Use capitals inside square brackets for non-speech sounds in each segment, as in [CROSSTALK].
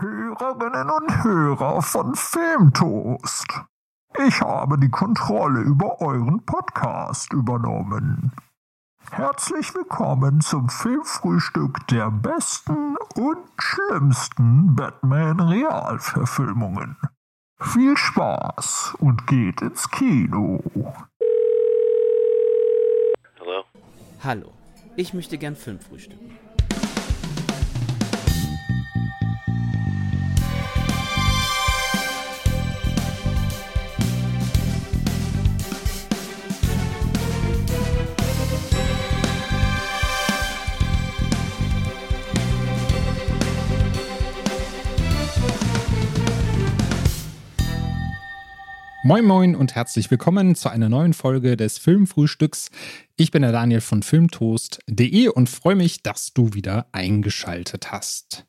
Hörerinnen und Hörer von Filmtoast. Ich habe die Kontrolle über euren Podcast übernommen. Herzlich willkommen zum Filmfrühstück der besten und schlimmsten Batman-Realverfilmungen. Viel Spaß und geht ins Kino. Hallo? Hallo, ich möchte gern Film frühstücken. Moin Moin und herzlich willkommen zu einer neuen Folge des Filmfrühstücks. Ich bin der Daniel von filmtoast.de und freue mich, dass du wieder eingeschaltet hast.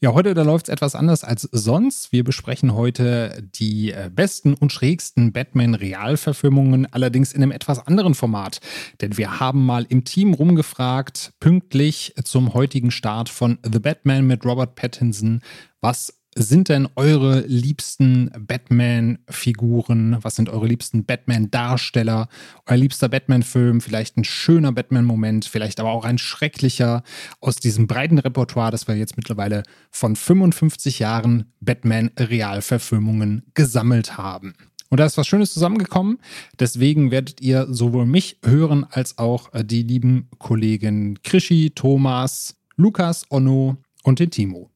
Ja, heute da läuft es etwas anders als sonst. Wir besprechen heute die äh, besten und schrägsten Batman-Realverfilmungen, allerdings in einem etwas anderen Format. Denn wir haben mal im Team rumgefragt, pünktlich zum heutigen Start von The Batman mit Robert Pattinson, was sind denn eure liebsten Batman-Figuren? Was sind eure liebsten Batman-Darsteller? Euer liebster Batman-Film? Vielleicht ein schöner Batman-Moment, vielleicht aber auch ein schrecklicher aus diesem breiten Repertoire, das wir jetzt mittlerweile von 55 Jahren Batman-Realverfilmungen gesammelt haben. Und da ist was Schönes zusammengekommen. Deswegen werdet ihr sowohl mich hören als auch die lieben Kollegen Krischi, Thomas, Lukas, Onno und den Timo.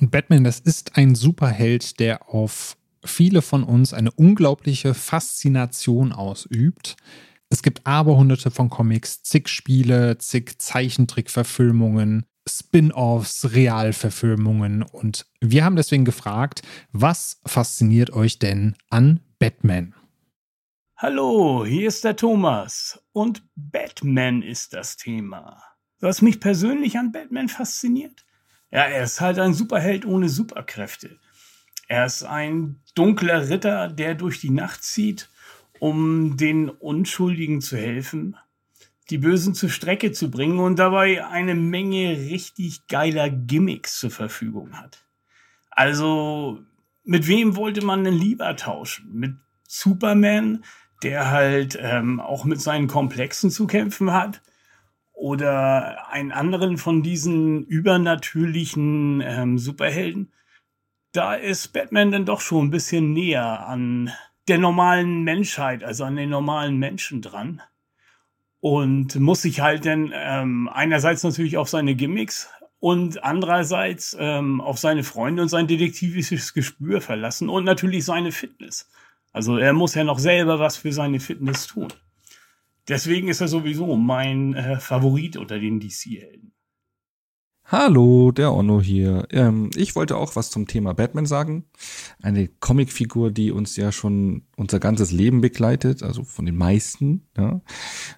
Und Batman, das ist ein Superheld, der auf viele von uns eine unglaubliche Faszination ausübt. Es gibt aberhunderte von Comics, zig Spiele, zig Zeichentrickverfilmungen, Spin-offs, Realverfilmungen. Und wir haben deswegen gefragt, was fasziniert euch denn an Batman? Hallo, hier ist der Thomas und Batman ist das Thema. Was mich persönlich an Batman fasziniert? Ja, er ist halt ein Superheld ohne Superkräfte. Er ist ein dunkler Ritter, der durch die Nacht zieht, um den Unschuldigen zu helfen, die Bösen zur Strecke zu bringen und dabei eine Menge richtig geiler Gimmicks zur Verfügung hat. Also, mit wem wollte man denn lieber tauschen? Mit Superman, der halt ähm, auch mit seinen Komplexen zu kämpfen hat? Oder einen anderen von diesen übernatürlichen ähm, Superhelden, da ist Batman dann doch schon ein bisschen näher an der normalen Menschheit, also an den normalen Menschen dran. Und muss sich halt dann ähm, einerseits natürlich auf seine Gimmicks und andererseits ähm, auf seine Freunde und sein detektivisches Gespür verlassen und natürlich seine Fitness. Also er muss ja noch selber was für seine Fitness tun. Deswegen ist er sowieso mein äh, Favorit unter den DC-Helden. Hallo, der Onno hier. Ähm, ich wollte auch was zum Thema Batman sagen. Eine Comicfigur, die uns ja schon unser ganzes Leben begleitet, also von den meisten, ja,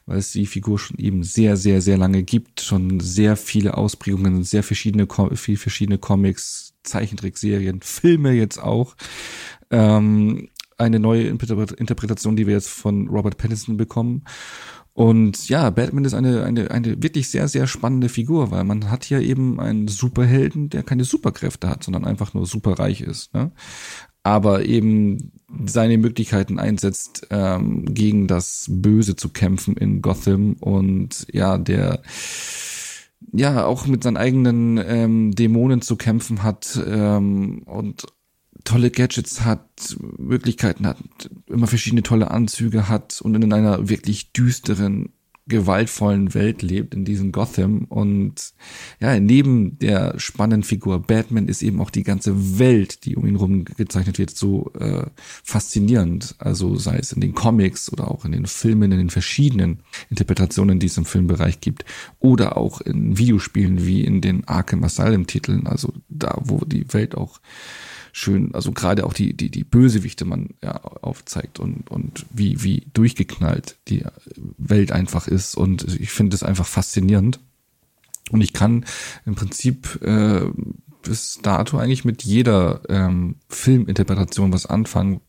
weil es die Figur schon eben sehr, sehr, sehr lange gibt, schon sehr viele Ausprägungen, sehr verschiedene, viel verschiedene Comics, Zeichentrickserien, Filme jetzt auch. Ähm, eine neue Interpretation, die wir jetzt von Robert Pattinson bekommen. Und ja, Batman ist eine, eine, eine wirklich sehr, sehr spannende Figur, weil man hat hier eben einen Superhelden, der keine Superkräfte hat, sondern einfach nur superreich ist. Ne? Aber eben seine Möglichkeiten einsetzt, ähm, gegen das Böse zu kämpfen in Gotham und ja, der ja auch mit seinen eigenen ähm, Dämonen zu kämpfen hat ähm, und tolle Gadgets hat, Möglichkeiten hat, immer verschiedene tolle Anzüge hat und in einer wirklich düsteren, gewaltvollen Welt lebt, in diesem Gotham. Und ja, neben der spannenden Figur Batman ist eben auch die ganze Welt, die um ihn herum gezeichnet wird, so äh, faszinierend. Also sei es in den Comics oder auch in den Filmen, in den verschiedenen Interpretationen, die es im Filmbereich gibt, oder auch in Videospielen wie in den Arkham Asylum Titeln, also da, wo die Welt auch schön, also gerade auch die, die, die Bösewichte man ja aufzeigt und, und wie, wie durchgeknallt die Welt einfach ist. Und ich finde es einfach faszinierend. Und ich kann im Prinzip äh, bis dato eigentlich mit jeder ähm, Filminterpretation was anfangen.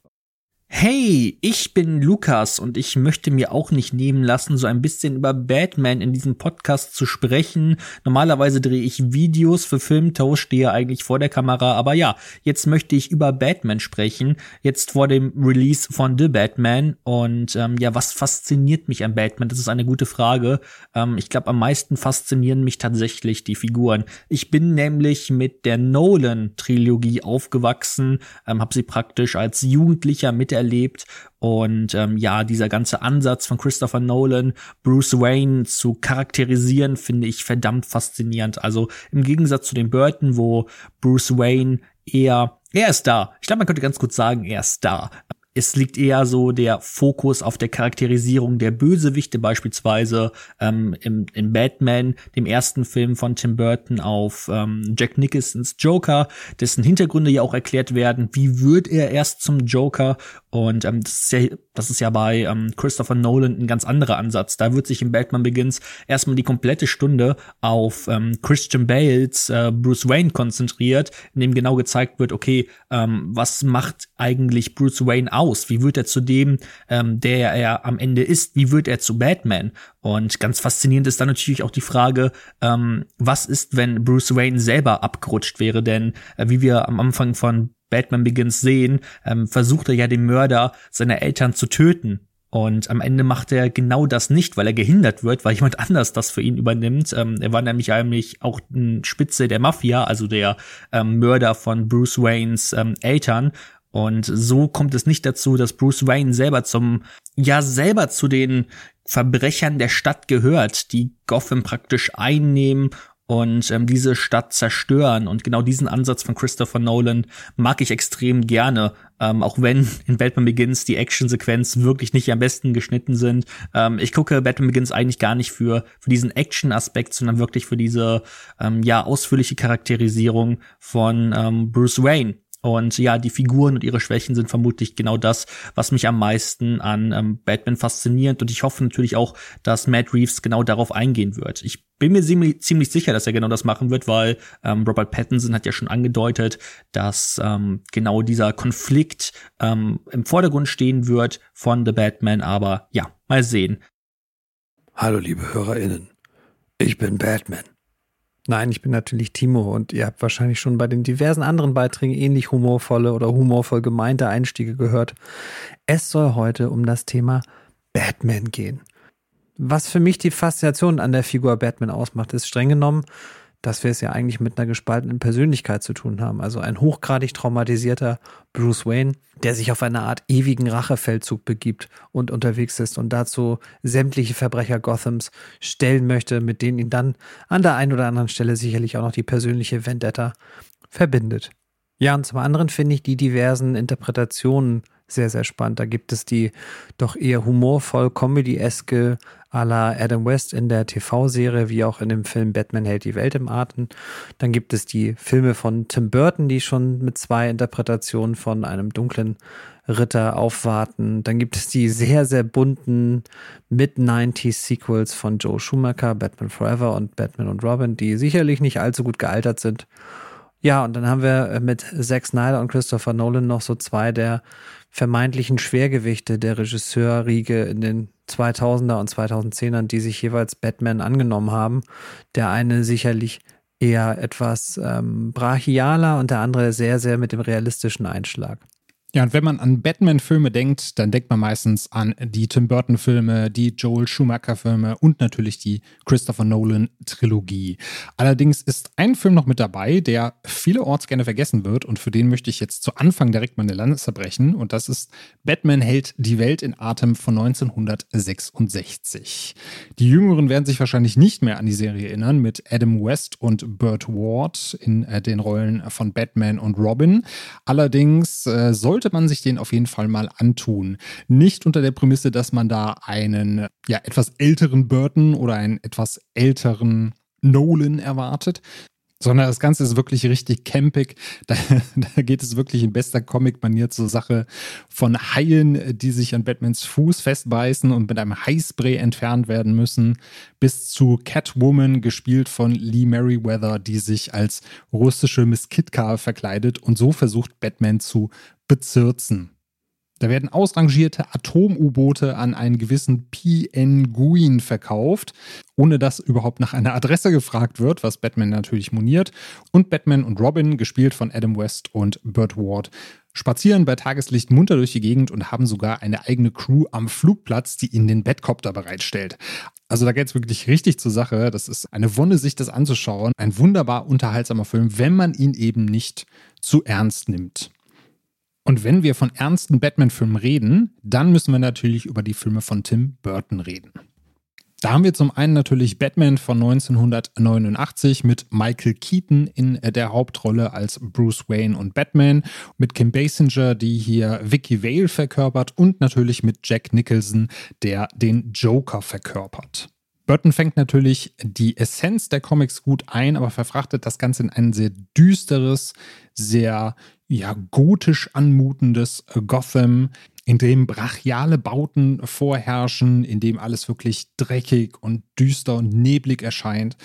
Hey, ich bin Lukas und ich möchte mir auch nicht nehmen lassen, so ein bisschen über Batman in diesem Podcast zu sprechen. Normalerweise drehe ich Videos für Filmtoast, stehe eigentlich vor der Kamera, aber ja, jetzt möchte ich über Batman sprechen, jetzt vor dem Release von The Batman und ähm, ja, was fasziniert mich an Batman? Das ist eine gute Frage. Ähm, ich glaube, am meisten faszinieren mich tatsächlich die Figuren. Ich bin nämlich mit der Nolan-Trilogie aufgewachsen, ähm, habe sie praktisch als Jugendlicher mit erlebt. Und ähm, ja, dieser ganze Ansatz von Christopher Nolan, Bruce Wayne zu charakterisieren, finde ich verdammt faszinierend. Also im Gegensatz zu den Burton, wo Bruce Wayne eher, er ist da. Ich glaube, man könnte ganz gut sagen, er ist da. Es liegt eher so der Fokus auf der Charakterisierung der Bösewichte, beispielsweise ähm, im, in Batman, dem ersten Film von Tim Burton, auf ähm, Jack Nicholsons Joker, dessen Hintergründe ja auch erklärt werden. Wie wird er erst zum Joker? Und ähm, das, ist ja, das ist ja bei ähm, Christopher Nolan ein ganz anderer Ansatz. Da wird sich in Batman Begins erstmal die komplette Stunde auf ähm, Christian Bales äh, Bruce Wayne konzentriert, in dem genau gezeigt wird, okay, ähm, was macht eigentlich Bruce Wayne aus? Wie wird er zu dem, ähm, der er am Ende ist? Wie wird er zu Batman? Und ganz faszinierend ist dann natürlich auch die Frage, ähm, was ist, wenn Bruce Wayne selber abgerutscht wäre? Denn äh, wie wir am Anfang von Batman Begins sehen, ähm, versucht er ja den Mörder seiner Eltern zu töten. Und am Ende macht er genau das nicht, weil er gehindert wird, weil jemand [LAUGHS] anders das für ihn übernimmt. Ähm, er war nämlich eigentlich auch ein Spitze der Mafia, also der ähm, Mörder von Bruce Waynes ähm, Eltern. Und so kommt es nicht dazu, dass Bruce Wayne selber zum, ja, selber zu den Verbrechern der Stadt gehört, die Gotham praktisch einnehmen und ähm, diese Stadt zerstören. Und genau diesen Ansatz von Christopher Nolan mag ich extrem gerne, ähm, auch wenn in Batman Begins die Actionsequenzen wirklich nicht am besten geschnitten sind. Ähm, ich gucke Batman Begins eigentlich gar nicht für, für diesen Action-Aspekt, sondern wirklich für diese ähm, ja ausführliche Charakterisierung von ähm, Bruce Wayne. Und ja, die Figuren und ihre Schwächen sind vermutlich genau das, was mich am meisten an ähm, Batman fasziniert. Und ich hoffe natürlich auch, dass Matt Reeves genau darauf eingehen wird. Ich bin mir ziemlich, sicher, dass er genau das machen wird, weil ähm, Robert Pattinson hat ja schon angedeutet, dass ähm, genau dieser Konflikt ähm, im Vordergrund stehen wird von The Batman. Aber ja, mal sehen. Hallo, liebe HörerInnen. Ich bin Batman. Nein, ich bin natürlich Timo und ihr habt wahrscheinlich schon bei den diversen anderen Beiträgen ähnlich humorvolle oder humorvoll gemeinte Einstiege gehört. Es soll heute um das Thema Batman gehen. Was für mich die Faszination an der Figur Batman ausmacht, ist streng genommen, dass wir es ja eigentlich mit einer gespaltenen Persönlichkeit zu tun haben. Also ein hochgradig traumatisierter Bruce Wayne, der sich auf eine Art ewigen Rachefeldzug begibt und unterwegs ist und dazu sämtliche Verbrecher Gothams stellen möchte, mit denen ihn dann an der einen oder anderen Stelle sicherlich auch noch die persönliche Vendetta verbindet. Ja, und zum anderen finde ich die diversen Interpretationen sehr, sehr spannend. Da gibt es die doch eher humorvoll Comedy-eske à la Adam West in der TV-Serie, wie auch in dem Film Batman hält die Welt im Atem. Dann gibt es die Filme von Tim Burton, die schon mit zwei Interpretationen von einem dunklen Ritter aufwarten. Dann gibt es die sehr, sehr bunten Mid-90s-Sequels von Joe Schumacher, Batman Forever und Batman und Robin, die sicherlich nicht allzu gut gealtert sind. Ja, und dann haben wir mit Zack Snyder und Christopher Nolan noch so zwei der vermeintlichen Schwergewichte der Regisseurriege in den 2000er und 2010ern, die sich jeweils Batman angenommen haben. Der eine sicherlich eher etwas ähm, brachialer und der andere sehr, sehr mit dem realistischen Einschlag. Ja, und wenn man an Batman-Filme denkt, dann denkt man meistens an die Tim Burton-Filme, die Joel Schumacher-Filme und natürlich die Christopher Nolan-Trilogie. Allerdings ist ein Film noch mit dabei, der vielerorts gerne vergessen wird und für den möchte ich jetzt zu Anfang direkt meine Lanze brechen und das ist Batman hält die Welt in Atem von 1966. Die Jüngeren werden sich wahrscheinlich nicht mehr an die Serie erinnern mit Adam West und Burt Ward in äh, den Rollen von Batman und Robin. Allerdings äh, soll sollte man sich den auf jeden Fall mal antun. Nicht unter der Prämisse, dass man da einen ja etwas älteren Burton oder einen etwas älteren Nolan erwartet, sondern das Ganze ist wirklich richtig campig. Da, [LAUGHS] da geht es wirklich in bester Comic-Manier zur Sache von Haien, die sich an Batmans Fuß festbeißen und mit einem Heißspray entfernt werden müssen, bis zu Catwoman, gespielt von Lee Merriweather, die sich als russische Miss Kitka verkleidet und so versucht, Batman zu bezirzen. Da werden ausrangierte Atom-U-Boote an einen gewissen P.N. Guin verkauft, ohne dass überhaupt nach einer Adresse gefragt wird, was Batman natürlich moniert. Und Batman und Robin, gespielt von Adam West und Burt Ward, spazieren bei Tageslicht munter durch die Gegend und haben sogar eine eigene Crew am Flugplatz, die ihnen den Batcopter bereitstellt. Also da geht es wirklich richtig zur Sache. Das ist eine Wunde, sich das anzuschauen. Ein wunderbar unterhaltsamer Film, wenn man ihn eben nicht zu ernst nimmt. Und wenn wir von ernsten Batman-Filmen reden, dann müssen wir natürlich über die Filme von Tim Burton reden. Da haben wir zum einen natürlich Batman von 1989 mit Michael Keaton in der Hauptrolle als Bruce Wayne und Batman, mit Kim Basinger, die hier Vicky Vale verkörpert und natürlich mit Jack Nicholson, der den Joker verkörpert. Burton fängt natürlich die Essenz der Comics gut ein, aber verfrachtet das Ganze in ein sehr düsteres, sehr ja, gotisch anmutendes Gotham, in dem brachiale Bauten vorherrschen, in dem alles wirklich dreckig und düster und neblig erscheint.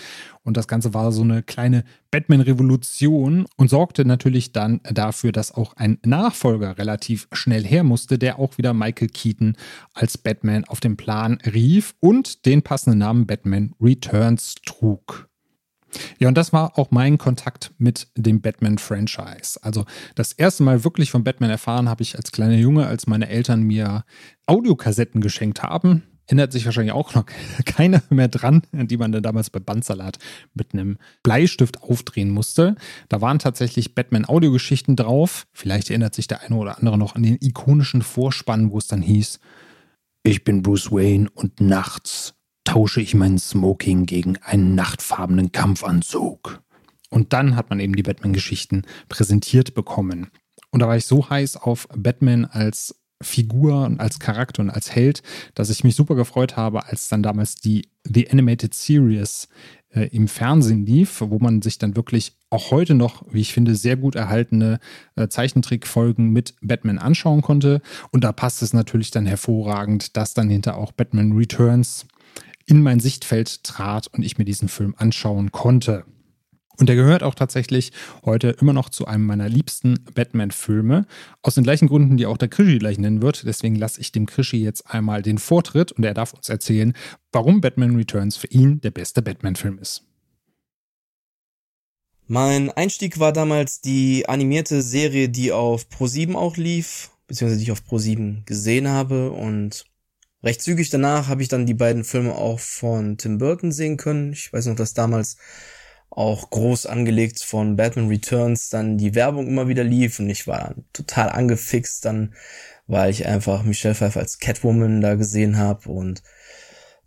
Und das Ganze war so eine kleine Batman-Revolution und sorgte natürlich dann dafür, dass auch ein Nachfolger relativ schnell her musste, der auch wieder Michael Keaton als Batman auf den Plan rief und den passenden Namen Batman Returns trug. Ja, und das war auch mein Kontakt mit dem Batman-Franchise. Also das erste Mal wirklich von Batman erfahren habe ich als kleiner Junge, als meine Eltern mir Audiokassetten geschenkt haben. Erinnert sich wahrscheinlich auch noch [LAUGHS] keiner mehr dran, die man dann damals bei Bandsalat mit einem Bleistift aufdrehen musste. Da waren tatsächlich Batman-Audiogeschichten drauf. Vielleicht erinnert sich der eine oder andere noch an den ikonischen Vorspann, wo es dann hieß, ich bin Bruce Wayne und nachts tausche ich meinen Smoking gegen einen nachtfarbenen Kampfanzug. Und dann hat man eben die Batman-Geschichten präsentiert bekommen. Und da war ich so heiß auf Batman als Figur und als Charakter und als Held, dass ich mich super gefreut habe, als dann damals die The Animated Series äh, im Fernsehen lief, wo man sich dann wirklich auch heute noch, wie ich finde, sehr gut erhaltene äh, Zeichentrickfolgen mit Batman anschauen konnte. Und da passt es natürlich dann hervorragend, dass dann hinter auch Batman Returns in mein Sichtfeld trat und ich mir diesen Film anschauen konnte. Und der gehört auch tatsächlich heute immer noch zu einem meiner liebsten Batman-Filme. Aus den gleichen Gründen, die auch der Krischi gleich nennen wird. Deswegen lasse ich dem Krischi jetzt einmal den Vortritt und er darf uns erzählen, warum Batman Returns für ihn der beste Batman-Film ist. Mein Einstieg war damals die animierte Serie, die auf Pro7 auch lief, beziehungsweise die ich auf Pro7 gesehen habe und Recht zügig danach habe ich dann die beiden Filme auch von Tim Burton sehen können. Ich weiß noch, dass damals auch groß angelegt von Batman Returns dann die Werbung immer wieder lief und ich war total angefixt dann, weil ich einfach Michelle Pfeiffer als Catwoman da gesehen habe und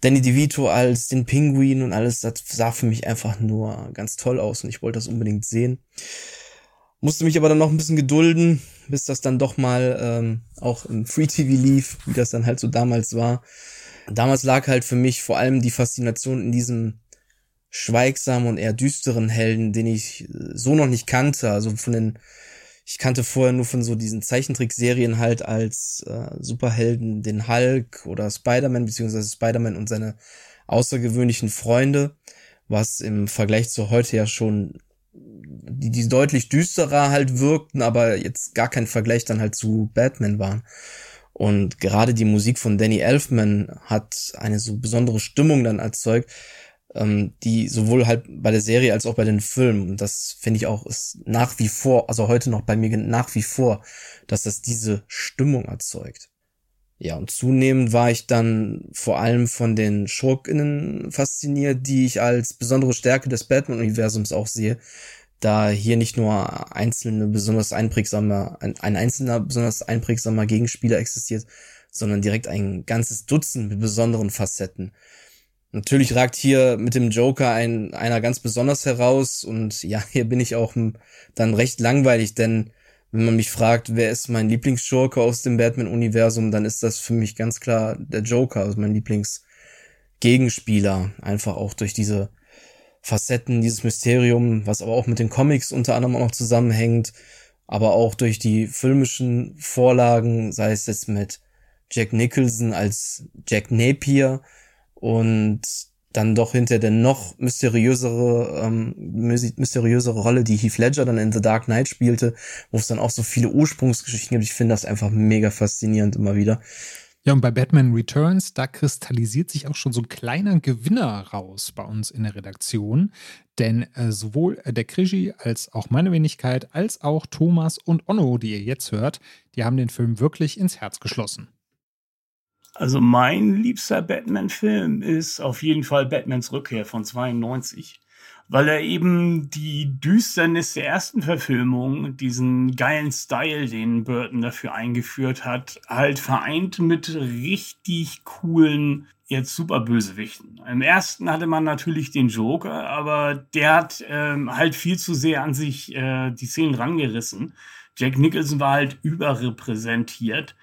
Danny DeVito als den Pinguin und alles, das sah für mich einfach nur ganz toll aus und ich wollte das unbedingt sehen. Musste mich aber dann noch ein bisschen gedulden, bis das dann doch mal ähm, auch im Free TV lief, wie das dann halt so damals war. Damals lag halt für mich vor allem die Faszination in diesem schweigsamen und eher düsteren Helden, den ich äh, so noch nicht kannte. Also von den, ich kannte vorher nur von so diesen Zeichentrickserien halt als äh, Superhelden den Hulk oder Spider-Man, beziehungsweise Spider-Man und seine außergewöhnlichen Freunde, was im Vergleich zu heute ja schon die, die deutlich düsterer halt wirkten, aber jetzt gar kein Vergleich dann halt zu Batman waren. Und gerade die Musik von Danny Elfman hat eine so besondere Stimmung dann erzeugt, ähm, die sowohl halt bei der Serie als auch bei den Filmen, und das finde ich auch ist nach wie vor, also heute noch bei mir nach wie vor, dass das diese Stimmung erzeugt. Ja, und zunehmend war ich dann vor allem von den Schurkinnen fasziniert, die ich als besondere Stärke des Batman-Universums auch sehe, da hier nicht nur einzelne besonders einprägsame, ein, ein einzelner besonders einprägsamer Gegenspieler existiert, sondern direkt ein ganzes Dutzend mit besonderen Facetten. Natürlich ragt hier mit dem Joker ein, einer ganz besonders heraus und ja, [LAUGHS] hier bin ich auch dann recht langweilig, denn wenn man mich fragt, wer ist mein Lieblingsschurke aus dem Batman-Universum, dann ist das für mich ganz klar der Joker, also mein Lieblingsgegenspieler. Einfach auch durch diese Facetten, dieses Mysterium, was aber auch mit den Comics unter anderem auch noch zusammenhängt, aber auch durch die filmischen Vorlagen, sei es jetzt mit Jack Nicholson als Jack Napier und dann doch hinter der noch mysteriösere, ähm, mysteriösere Rolle, die Heath Ledger dann in The Dark Knight spielte, wo es dann auch so viele Ursprungsgeschichten gibt. Ich finde das einfach mega faszinierend immer wieder. Ja, und bei Batman Returns, da kristallisiert sich auch schon so ein kleiner Gewinner raus bei uns in der Redaktion. Denn äh, sowohl der Krigi als auch meine Wenigkeit, als auch Thomas und Onno, die ihr jetzt hört, die haben den Film wirklich ins Herz geschlossen. Also mein liebster Batman-Film ist auf jeden Fall Batmans Rückkehr von 92 weil er eben die Düsternis der ersten Verfilmung, diesen geilen Style, den Burton dafür eingeführt hat, halt vereint mit richtig coolen jetzt super Bösewichten. Im ersten hatte man natürlich den Joker, aber der hat ähm, halt viel zu sehr an sich äh, die Szenen rangerissen. Jack Nicholson war halt überrepräsentiert.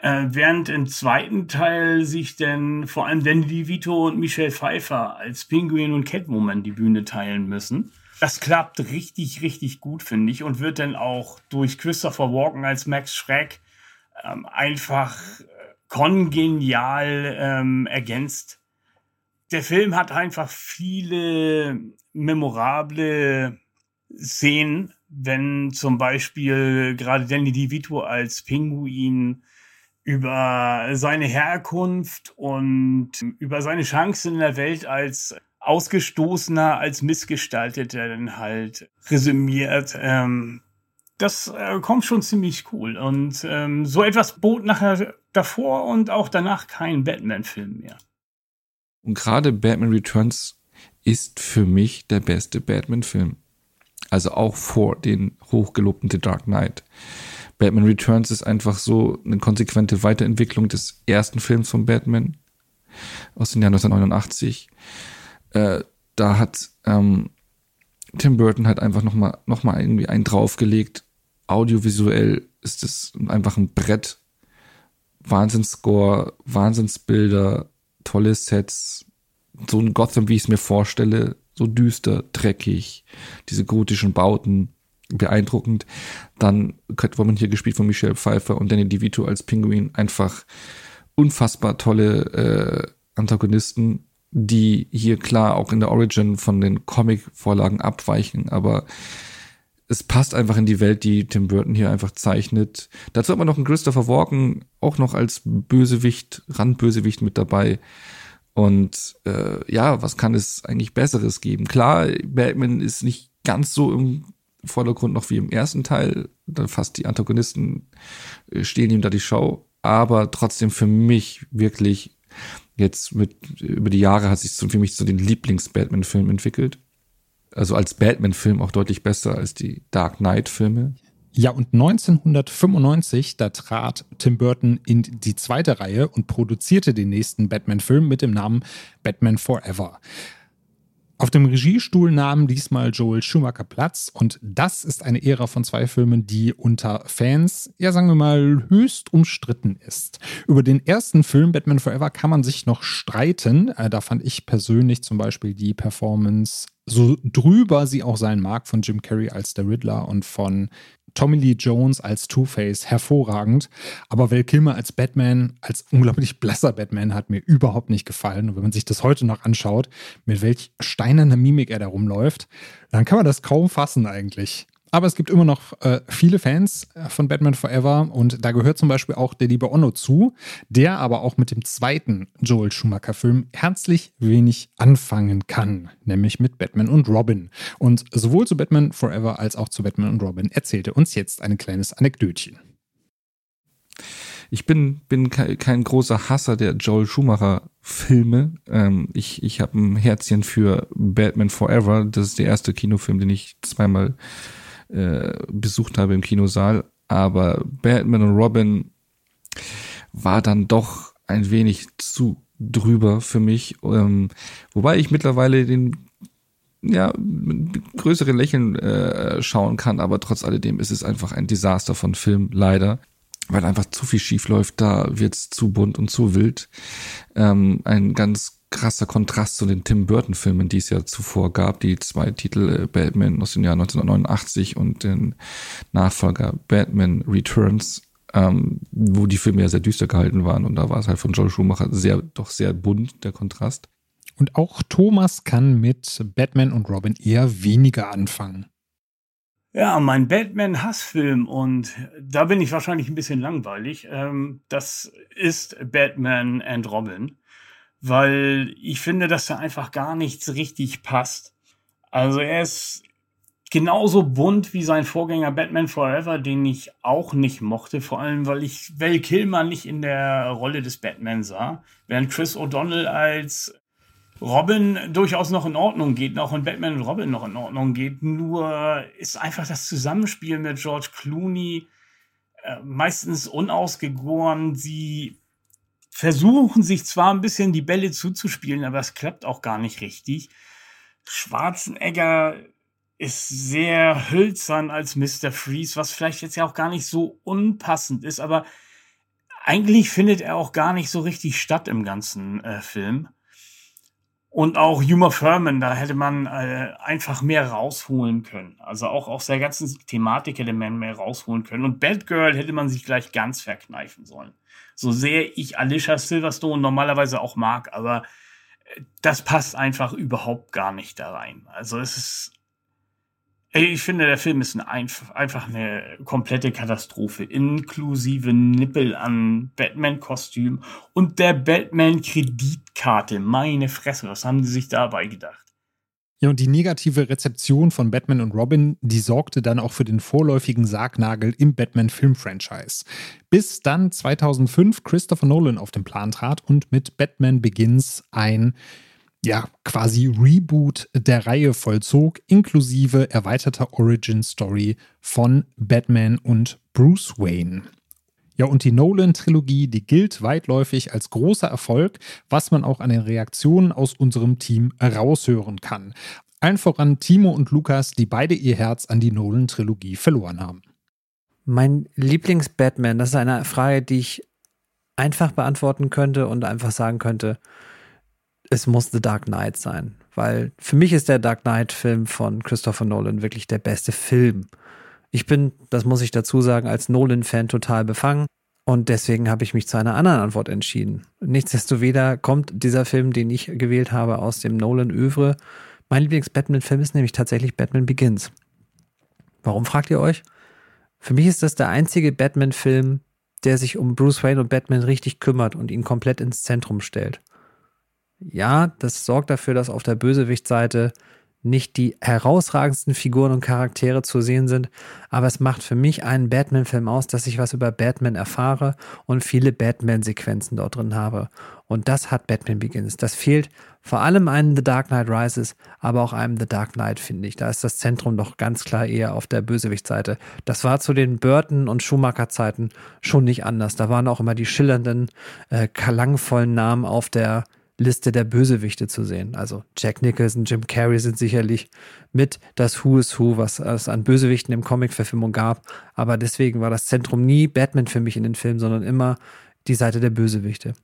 Äh, während im zweiten Teil sich denn vor allem Danny DeVito und Michelle Pfeiffer als Penguin und Catwoman die Bühne teilen müssen. Das klappt richtig, richtig gut, finde ich, und wird dann auch durch Christopher Walken als Max Schreck ähm, einfach äh, kongenial ähm, ergänzt. Der Film hat einfach viele memorable Szenen, wenn zum Beispiel gerade Danny DeVito als Pinguin über seine Herkunft und über seine Chancen in der Welt als Ausgestoßener, als Missgestalteter dann halt resümiert. Ähm, das äh, kommt schon ziemlich cool. Und ähm, so etwas bot nachher davor und auch danach kein Batman-Film mehr. Und gerade Batman Returns ist für mich der beste Batman-Film. Also auch vor den hochgelobten The Dark Knight. Batman Returns ist einfach so eine konsequente Weiterentwicklung des ersten Films von Batman aus dem Jahr 1989. Äh, da hat ähm, Tim Burton halt einfach nochmal noch mal irgendwie einen draufgelegt. Audiovisuell ist es einfach ein Brett. Wahnsinnsscore, Wahnsinnsbilder, tolle Sets, so ein Gotham, wie ich es mir vorstelle, so düster, dreckig, diese gotischen Bauten beeindruckend. Dann Catwoman hier gespielt von Michelle Pfeiffer und Danny DeVito als Pinguin einfach unfassbar tolle äh, Antagonisten, die hier klar auch in der Origin von den Comic-Vorlagen abweichen, aber es passt einfach in die Welt, die Tim Burton hier einfach zeichnet. Dazu hat man noch einen Christopher Walken auch noch als Bösewicht, Randbösewicht mit dabei. Und äh, ja, was kann es eigentlich Besseres geben? Klar, Batman ist nicht ganz so im Vordergrund noch wie im ersten Teil. Fast die Antagonisten äh, stehlen ihm da die Show. Aber trotzdem für mich wirklich jetzt mit über die Jahre hat sich so für mich zu den Lieblings-Batman-Film entwickelt. Also als Batman-Film auch deutlich besser als die Dark Knight-Filme. Ja, und 1995, da trat Tim Burton in die zweite Reihe und produzierte den nächsten Batman-Film mit dem Namen Batman Forever. Auf dem Regiestuhl nahm diesmal Joel Schumacher Platz und das ist eine Ära von zwei Filmen, die unter Fans, ja sagen wir mal, höchst umstritten ist. Über den ersten Film Batman Forever kann man sich noch streiten. Äh, da fand ich persönlich zum Beispiel die Performance so drüber sie auch sein mag von Jim Carrey als der Riddler und von Tommy Lee Jones als Two-Face hervorragend, aber Val Kilmer als Batman, als unglaublich blasser Batman, hat mir überhaupt nicht gefallen. Und wenn man sich das heute noch anschaut, mit welch steinerner Mimik er da rumläuft, dann kann man das kaum fassen eigentlich. Aber es gibt immer noch äh, viele Fans äh, von Batman Forever und da gehört zum Beispiel auch der liebe Onno zu, der aber auch mit dem zweiten Joel Schumacher-Film herzlich wenig anfangen kann, nämlich mit Batman und Robin. Und sowohl zu Batman Forever als auch zu Batman und Robin erzählte uns jetzt ein kleines Anekdötchen. Ich bin, bin kein großer Hasser der Joel Schumacher-Filme. Ähm, ich ich habe ein Herzchen für Batman Forever. Das ist der erste Kinofilm, den ich zweimal äh, besucht habe im Kinosaal. Aber Batman und Robin war dann doch ein wenig zu drüber für mich. Ähm, wobei ich mittlerweile den ja, größere Lächeln äh, schauen kann, aber trotz alledem ist es einfach ein Desaster von Film, leider. Weil einfach zu viel schief läuft, da wird's zu bunt und zu wild. Ähm, ein ganz krasser Kontrast zu den Tim Burton-Filmen, die es ja zuvor gab, die zwei Titel äh, Batman aus dem Jahr 1989 und den Nachfolger Batman Returns, ähm, wo die Filme ja sehr düster gehalten waren und da war es halt von Joel Schumacher sehr, doch sehr bunt, der Kontrast. Und auch Thomas kann mit Batman und Robin eher weniger anfangen. Ja, mein Batman-Hassfilm und da bin ich wahrscheinlich ein bisschen langweilig. Ähm, das ist Batman and Robin, weil ich finde, dass da einfach gar nichts richtig passt. Also er ist genauso bunt wie sein Vorgänger Batman Forever, den ich auch nicht mochte, vor allem weil ich Val Kilmer nicht in der Rolle des Batman sah, während Chris O'Donnell als Robin durchaus noch in Ordnung geht, auch in Batman und Robin noch in Ordnung geht. Nur ist einfach das Zusammenspiel mit George Clooney äh, meistens unausgegoren. Sie versuchen sich zwar ein bisschen die Bälle zuzuspielen, aber es klappt auch gar nicht richtig. Schwarzenegger ist sehr hölzern als Mr. Freeze, was vielleicht jetzt ja auch gar nicht so unpassend ist, aber eigentlich findet er auch gar nicht so richtig statt im ganzen äh, Film. Und auch Huma Furman, da hätte man äh, einfach mehr rausholen können. Also auch aus der ganzen Thematik hätte man mehr rausholen können. Und Batgirl hätte man sich gleich ganz verkneifen sollen. So sehr ich Alicia Silverstone normalerweise auch mag, aber äh, das passt einfach überhaupt gar nicht da rein. Also es ist ich finde, der Film ist ein einf einfach eine komplette Katastrophe, inklusive Nippel an Batman-Kostüm und der Batman-Kreditkarte. Meine Fresse, was haben die sich dabei gedacht? Ja, und die negative Rezeption von Batman und Robin, die sorgte dann auch für den vorläufigen Sargnagel im Batman-Film-Franchise. Bis dann 2005 Christopher Nolan auf den Plan trat und mit Batman Begins ein ja, quasi Reboot der Reihe vollzog, inklusive erweiterter Origin Story von Batman und Bruce Wayne. Ja, und die Nolan-Trilogie, die gilt weitläufig als großer Erfolg, was man auch an den Reaktionen aus unserem Team heraushören kann. Allen voran Timo und Lukas, die beide ihr Herz an die Nolan-Trilogie verloren haben. Mein Lieblings-Batman, das ist eine Frage, die ich einfach beantworten könnte und einfach sagen könnte, es muss The Dark Knight sein, weil für mich ist der Dark Knight-Film von Christopher Nolan wirklich der beste Film. Ich bin, das muss ich dazu sagen, als Nolan-Fan total befangen und deswegen habe ich mich zu einer anderen Antwort entschieden. Nichtsdestoweniger kommt dieser Film, den ich gewählt habe, aus dem Nolan-Övre. Mein Lieblings-Batman-Film ist nämlich tatsächlich Batman Begins. Warum fragt ihr euch? Für mich ist das der einzige Batman-Film, der sich um Bruce Wayne und Batman richtig kümmert und ihn komplett ins Zentrum stellt ja, das sorgt dafür, dass auf der Bösewichtseite nicht die herausragendsten Figuren und Charaktere zu sehen sind, aber es macht für mich einen Batman-Film aus, dass ich was über Batman erfahre und viele Batman-Sequenzen dort drin habe. Und das hat Batman Begins. Das fehlt vor allem einem The Dark Knight Rises, aber auch einem The Dark Knight, finde ich. Da ist das Zentrum doch ganz klar eher auf der Bösewichtseite. Das war zu den Burton- und Schumacher-Zeiten schon nicht anders. Da waren auch immer die schillernden, äh, klangvollen Namen auf der Liste der Bösewichte zu sehen. Also Jack Nicholson, Jim Carrey sind sicherlich mit das Who is Who, was es an Bösewichten im Comic-Verfilmung gab. Aber deswegen war das Zentrum nie Batman für mich in den Filmen, sondern immer die Seite der Bösewichte.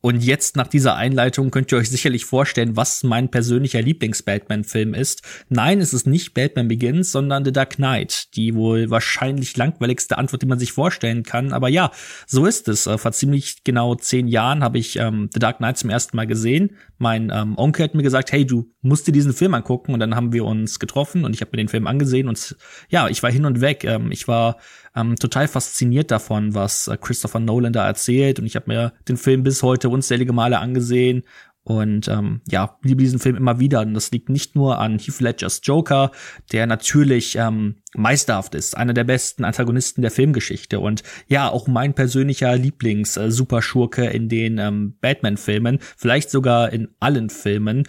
Und jetzt nach dieser Einleitung könnt ihr euch sicherlich vorstellen, was mein persönlicher Lieblings-Batman-Film ist. Nein, es ist nicht Batman Begins, sondern The Dark Knight. Die wohl wahrscheinlich langweiligste Antwort, die man sich vorstellen kann. Aber ja, so ist es. Äh, vor ziemlich genau zehn Jahren habe ich ähm, The Dark Knight zum ersten Mal gesehen. Mein ähm, Onkel hat mir gesagt, hey, du musst dir diesen Film angucken. Und dann haben wir uns getroffen und ich habe mir den Film angesehen. Und ja, ich war hin und weg. Ähm, ich war ähm, total fasziniert davon, was äh, Christopher Nolan da erzählt. Und ich habe mir den Film bis heute unzählige Male angesehen. Und ähm, ja, liebe diesen Film immer wieder. Und das liegt nicht nur an Heath Ledgers Joker, der natürlich ähm, meisterhaft ist, einer der besten Antagonisten der Filmgeschichte. Und ja, auch mein persönlicher Lieblings-Superschurke in den ähm, Batman-Filmen, vielleicht sogar in allen Filmen.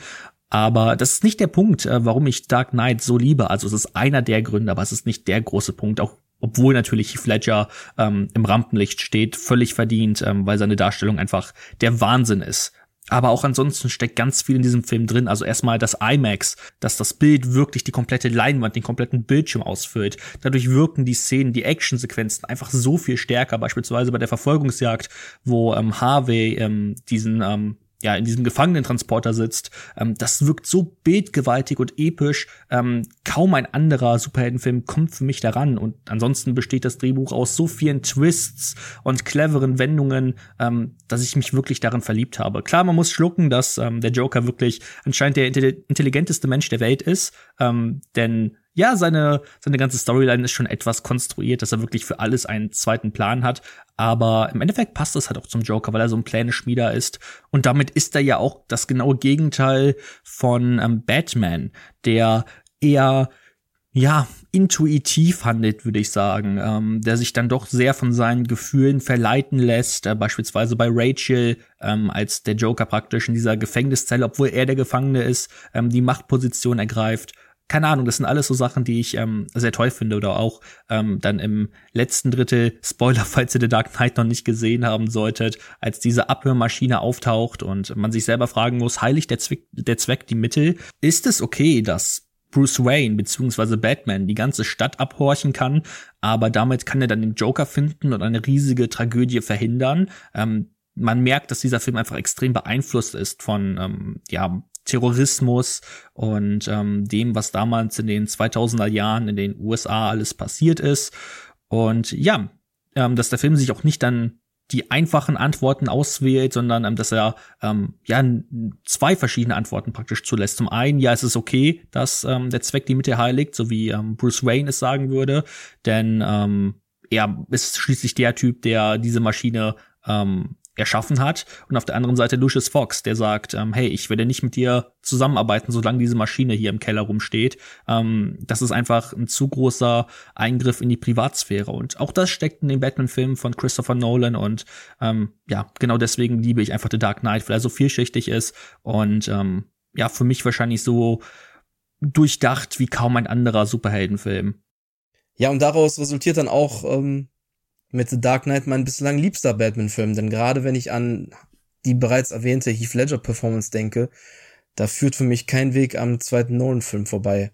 Aber das ist nicht der Punkt, äh, warum ich Dark Knight so liebe. Also es ist einer der Gründe, aber es ist nicht der große Punkt. Auch obwohl natürlich Heath Ledger ähm, im Rampenlicht steht, völlig verdient, ähm, weil seine Darstellung einfach der Wahnsinn ist. Aber auch ansonsten steckt ganz viel in diesem Film drin. Also erstmal das IMAX, dass das Bild wirklich die komplette Leinwand, den kompletten Bildschirm ausfüllt. Dadurch wirken die Szenen, die Actionsequenzen einfach so viel stärker. Beispielsweise bei der Verfolgungsjagd, wo ähm, Harvey ähm, diesen ähm, ja, in diesem Gefangenentransporter sitzt. Ähm, das wirkt so bildgewaltig und episch. Ähm, kaum ein anderer Superheldenfilm kommt für mich daran. Und ansonsten besteht das Drehbuch aus so vielen Twists und cleveren Wendungen, ähm, dass ich mich wirklich darin verliebt habe. Klar, man muss schlucken, dass ähm, der Joker wirklich anscheinend der intelligenteste Mensch der Welt ist. Ähm, denn ja, seine, seine ganze Storyline ist schon etwas konstruiert, dass er wirklich für alles einen zweiten Plan hat. Aber im Endeffekt passt das halt auch zum Joker, weil er so ein Pläne-Schmieder ist. Und damit ist er ja auch das genaue Gegenteil von ähm, Batman, der eher ja, intuitiv handelt, würde ich sagen, ähm, der sich dann doch sehr von seinen Gefühlen verleiten lässt, äh, beispielsweise bei Rachel, ähm, als der Joker praktisch in dieser Gefängniszelle, obwohl er der Gefangene ist, ähm, die Machtposition ergreift keine Ahnung, das sind alles so Sachen, die ich ähm, sehr toll finde oder auch ähm, dann im letzten Drittel, [LAUGHS] Spoiler, falls ihr The Dark Knight noch nicht gesehen haben solltet, als diese Abhörmaschine auftaucht und man sich selber fragen muss, heiligt der Zweck, der Zweck die Mittel? Ist es okay, dass Bruce Wayne beziehungsweise Batman die ganze Stadt abhorchen kann, aber damit kann er dann den Joker finden und eine riesige Tragödie verhindern. Ähm, man merkt, dass dieser Film einfach extrem beeinflusst ist von ähm, ja Terrorismus und ähm, dem, was damals in den 2000er Jahren in den USA alles passiert ist. Und ja, ähm, dass der Film sich auch nicht dann die einfachen Antworten auswählt, sondern ähm, dass er ähm, ja zwei verschiedene Antworten praktisch zulässt. Zum einen, ja, es ist okay, dass ähm, der Zweck die Mitte heiligt, so wie ähm, Bruce Wayne es sagen würde, denn ähm, er ist schließlich der Typ, der diese Maschine ähm, erschaffen hat. Und auf der anderen Seite Lucius Fox, der sagt, ähm, hey, ich werde nicht mit dir zusammenarbeiten, solange diese Maschine hier im Keller rumsteht. Ähm, das ist einfach ein zu großer Eingriff in die Privatsphäre. Und auch das steckt in den Batman-Filmen von Christopher Nolan. Und ähm, ja, genau deswegen liebe ich einfach The Dark Knight, weil er so vielschichtig ist und ähm, ja, für mich wahrscheinlich so durchdacht wie kaum ein anderer Superheldenfilm. Ja, und daraus resultiert dann auch ähm, mit The Dark Knight mein bislang liebster Batman-Film, denn gerade wenn ich an die bereits erwähnte Heath Ledger-Performance denke, da führt für mich kein Weg am zweiten Nolan-Film vorbei.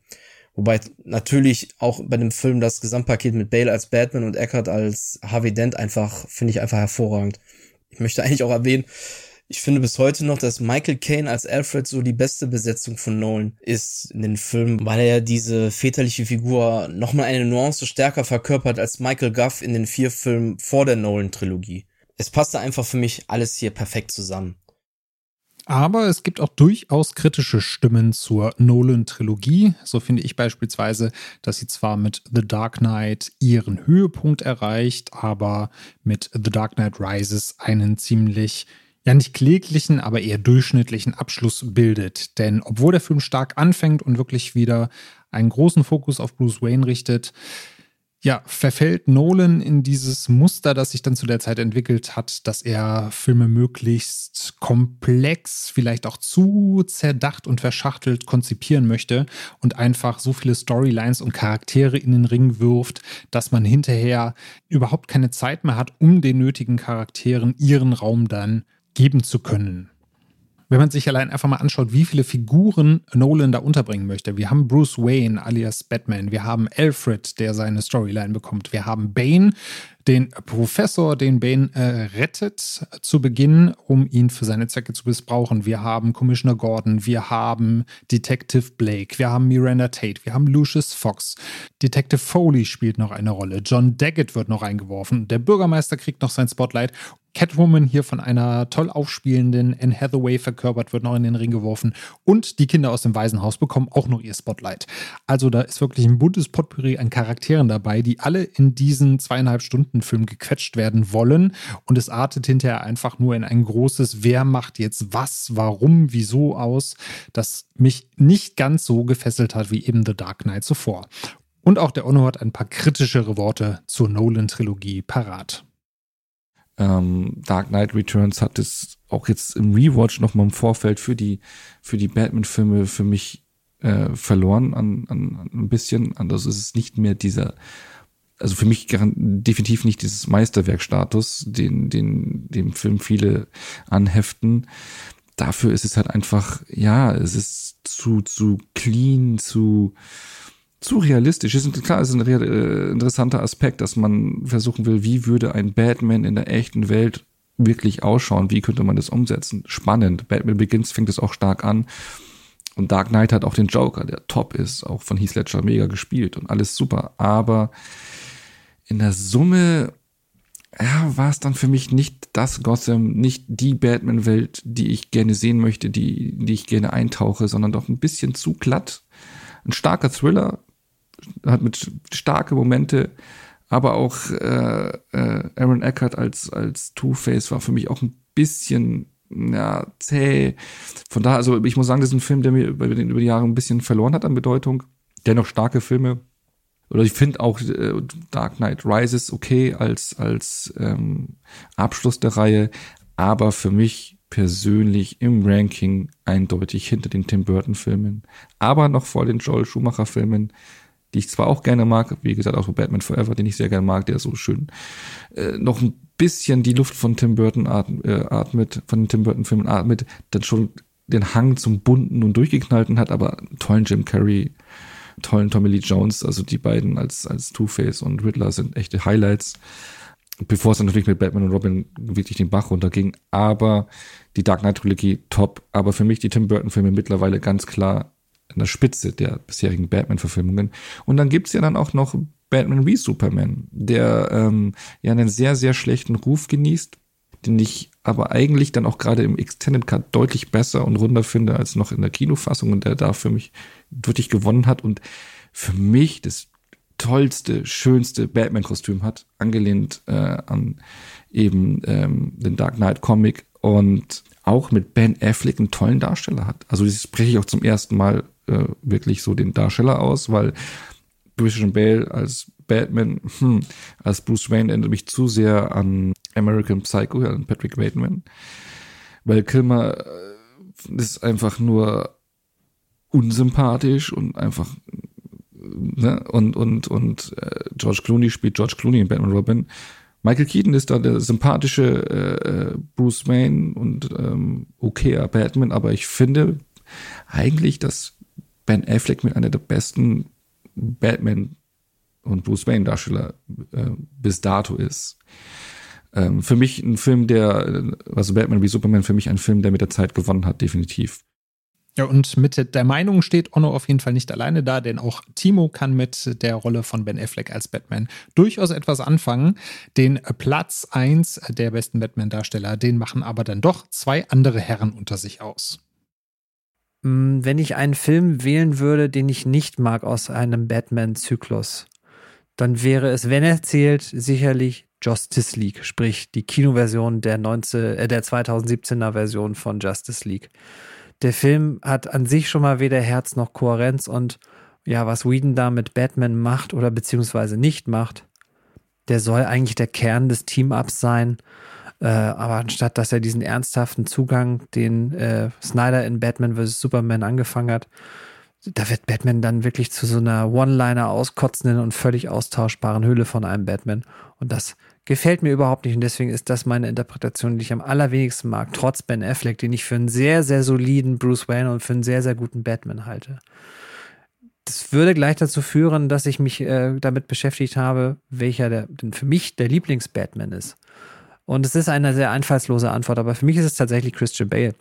Wobei natürlich auch bei dem Film das Gesamtpaket mit Bale als Batman und Eckhart als Harvey Dent einfach, finde ich einfach hervorragend. Ich möchte eigentlich auch erwähnen, ich finde bis heute noch, dass Michael Caine als Alfred so die beste Besetzung von Nolan ist in den Filmen, weil er diese väterliche Figur nochmal eine Nuance stärker verkörpert als Michael Guff in den vier Filmen vor der Nolan-Trilogie. Es passte einfach für mich alles hier perfekt zusammen. Aber es gibt auch durchaus kritische Stimmen zur Nolan-Trilogie. So finde ich beispielsweise, dass sie zwar mit The Dark Knight ihren Höhepunkt erreicht, aber mit The Dark Knight Rises einen ziemlich ja nicht kläglichen, aber eher durchschnittlichen Abschluss bildet. Denn obwohl der Film stark anfängt und wirklich wieder einen großen Fokus auf Bruce Wayne richtet, ja, verfällt Nolan in dieses Muster, das sich dann zu der Zeit entwickelt hat, dass er Filme möglichst komplex, vielleicht auch zu zerdacht und verschachtelt konzipieren möchte und einfach so viele Storylines und Charaktere in den Ring wirft, dass man hinterher überhaupt keine Zeit mehr hat, um den nötigen Charakteren ihren Raum dann geben zu können. Wenn man sich allein einfach mal anschaut, wie viele Figuren Nolan da unterbringen möchte. Wir haben Bruce Wayne alias Batman, wir haben Alfred, der seine Storyline bekommt, wir haben Bane, den Professor, den Bane äh, rettet zu Beginn, um ihn für seine Zwecke zu missbrauchen. Wir haben Commissioner Gordon, wir haben Detective Blake, wir haben Miranda Tate, wir haben Lucius Fox. Detective Foley spielt noch eine Rolle. John Daggett wird noch eingeworfen. Der Bürgermeister kriegt noch sein Spotlight Catwoman hier von einer toll aufspielenden Anne Hathaway verkörpert wird noch in den Ring geworfen und die Kinder aus dem Waisenhaus bekommen auch noch ihr Spotlight. Also da ist wirklich ein buntes Potpourri an Charakteren dabei, die alle in diesen zweieinhalb Stunden Film gequetscht werden wollen und es artet hinterher einfach nur in ein großes Wer macht jetzt was, warum, wieso aus, das mich nicht ganz so gefesselt hat wie eben The Dark Knight zuvor. Und auch der Ono hat ein paar kritischere Worte zur Nolan-Trilogie parat. Ähm, Dark Knight Returns hat es auch jetzt im Rewatch noch mal im Vorfeld für die für die Batman-Filme für mich äh, verloren an, an ein bisschen. Anders ist es nicht mehr dieser, also für mich definitiv nicht dieses Meisterwerkstatus, den den dem Film viele anheften. Dafür ist es halt einfach, ja, es ist zu zu clean, zu zu realistisch. Ist, klar, ist ein äh, interessanter Aspekt, dass man versuchen will, wie würde ein Batman in der echten Welt wirklich ausschauen? Wie könnte man das umsetzen? Spannend. Batman Begins fängt es auch stark an. Und Dark Knight hat auch den Joker, der top ist, auch von Heath Ledger mega gespielt und alles super. Aber in der Summe ja, war es dann für mich nicht das Gotham, nicht die Batman-Welt, die ich gerne sehen möchte, die, die ich gerne eintauche, sondern doch ein bisschen zu glatt. Ein starker Thriller, hat mit starke Momente, aber auch äh, äh, Aaron Eckhart als, als Two-Face war für mich auch ein bisschen ja, zäh. Von daher, also ich muss sagen, das ist ein Film, der mir über, über die Jahre ein bisschen verloren hat an Bedeutung. Dennoch starke Filme. Oder ich finde auch äh, Dark Knight Rises okay als, als ähm, Abschluss der Reihe, aber für mich persönlich im Ranking eindeutig hinter den Tim Burton-Filmen, aber noch vor den Joel Schumacher-Filmen die ich zwar auch gerne mag, wie gesagt, auch Batman Forever, den ich sehr gerne mag, der so schön äh, noch ein bisschen die Luft von Tim Burton atmet, äh, atmet von den Tim Burton Filmen atmet, dann schon den Hang zum bunten und durchgeknallten hat, aber tollen Jim Carrey, tollen Tommy Lee Jones, also die beiden als als Two-Face und Riddler sind echte Highlights. Bevor es dann natürlich mit Batman und Robin wirklich den Bach runterging, aber die Dark Knight Trilogie top, aber für mich die Tim Burton Filme mittlerweile ganz klar an der Spitze der bisherigen Batman-Verfilmungen. Und dann gibt's ja dann auch noch Batman wie Superman, der ähm, ja einen sehr, sehr schlechten Ruf genießt, den ich aber eigentlich dann auch gerade im Extended Cut deutlich besser und runder finde als noch in der Kinofassung und der da für mich wirklich gewonnen hat und für mich das tollste, schönste Batman-Kostüm hat, angelehnt äh, an eben ähm, den Dark Knight Comic und auch mit Ben Affleck einen tollen Darsteller hat. Also das spreche ich auch zum ersten Mal äh, wirklich so den Darsteller aus, weil Christian Bale als Batman, hm, als Bruce Wayne erinnert mich zu sehr an American Psycho, an Patrick Bateman. Weil Kilmer äh, ist einfach nur unsympathisch und einfach ne? und und und äh, George Clooney spielt George Clooney in Batman Robin. Michael Keaton ist da der sympathische äh, äh, Bruce Wayne und ähm, okayer Batman, aber ich finde eigentlich, dass Ben Affleck mit einer der besten Batman und Bruce Wayne Darsteller äh, bis dato ist. Ähm, für mich ein Film, der, also Batman wie Superman, für mich ein Film, der mit der Zeit gewonnen hat, definitiv. Ja, und mit der Meinung steht Onno auf jeden Fall nicht alleine da, denn auch Timo kann mit der Rolle von Ben Affleck als Batman durchaus etwas anfangen. Den Platz eins der besten Batman-Darsteller, den machen aber dann doch zwei andere Herren unter sich aus. Hm, wenn ich einen Film wählen würde, den ich nicht mag aus einem Batman-Zyklus, dann wäre es, wenn er zählt, sicherlich Justice League, sprich die Kinoversion der, 19, äh, der 2017er Version von Justice League. Der Film hat an sich schon mal weder Herz noch Kohärenz und ja, was Whedon da mit Batman macht oder beziehungsweise nicht macht, der soll eigentlich der Kern des Team-Ups sein. Äh, aber anstatt dass er diesen ernsthaften Zugang, den äh, Snyder in Batman vs. Superman angefangen hat, da wird Batman dann wirklich zu so einer One-Liner auskotzenden und völlig austauschbaren Hülle von einem Batman. Und das gefällt mir überhaupt nicht. Und deswegen ist das meine Interpretation, die ich am allerwenigsten mag, trotz Ben Affleck, den ich für einen sehr, sehr soliden Bruce Wayne und für einen sehr, sehr guten Batman halte. Das würde gleich dazu führen, dass ich mich äh, damit beschäftigt habe, welcher der, denn für mich der Lieblings-Batman ist. Und es ist eine sehr einfallslose Antwort, aber für mich ist es tatsächlich Christian Bale.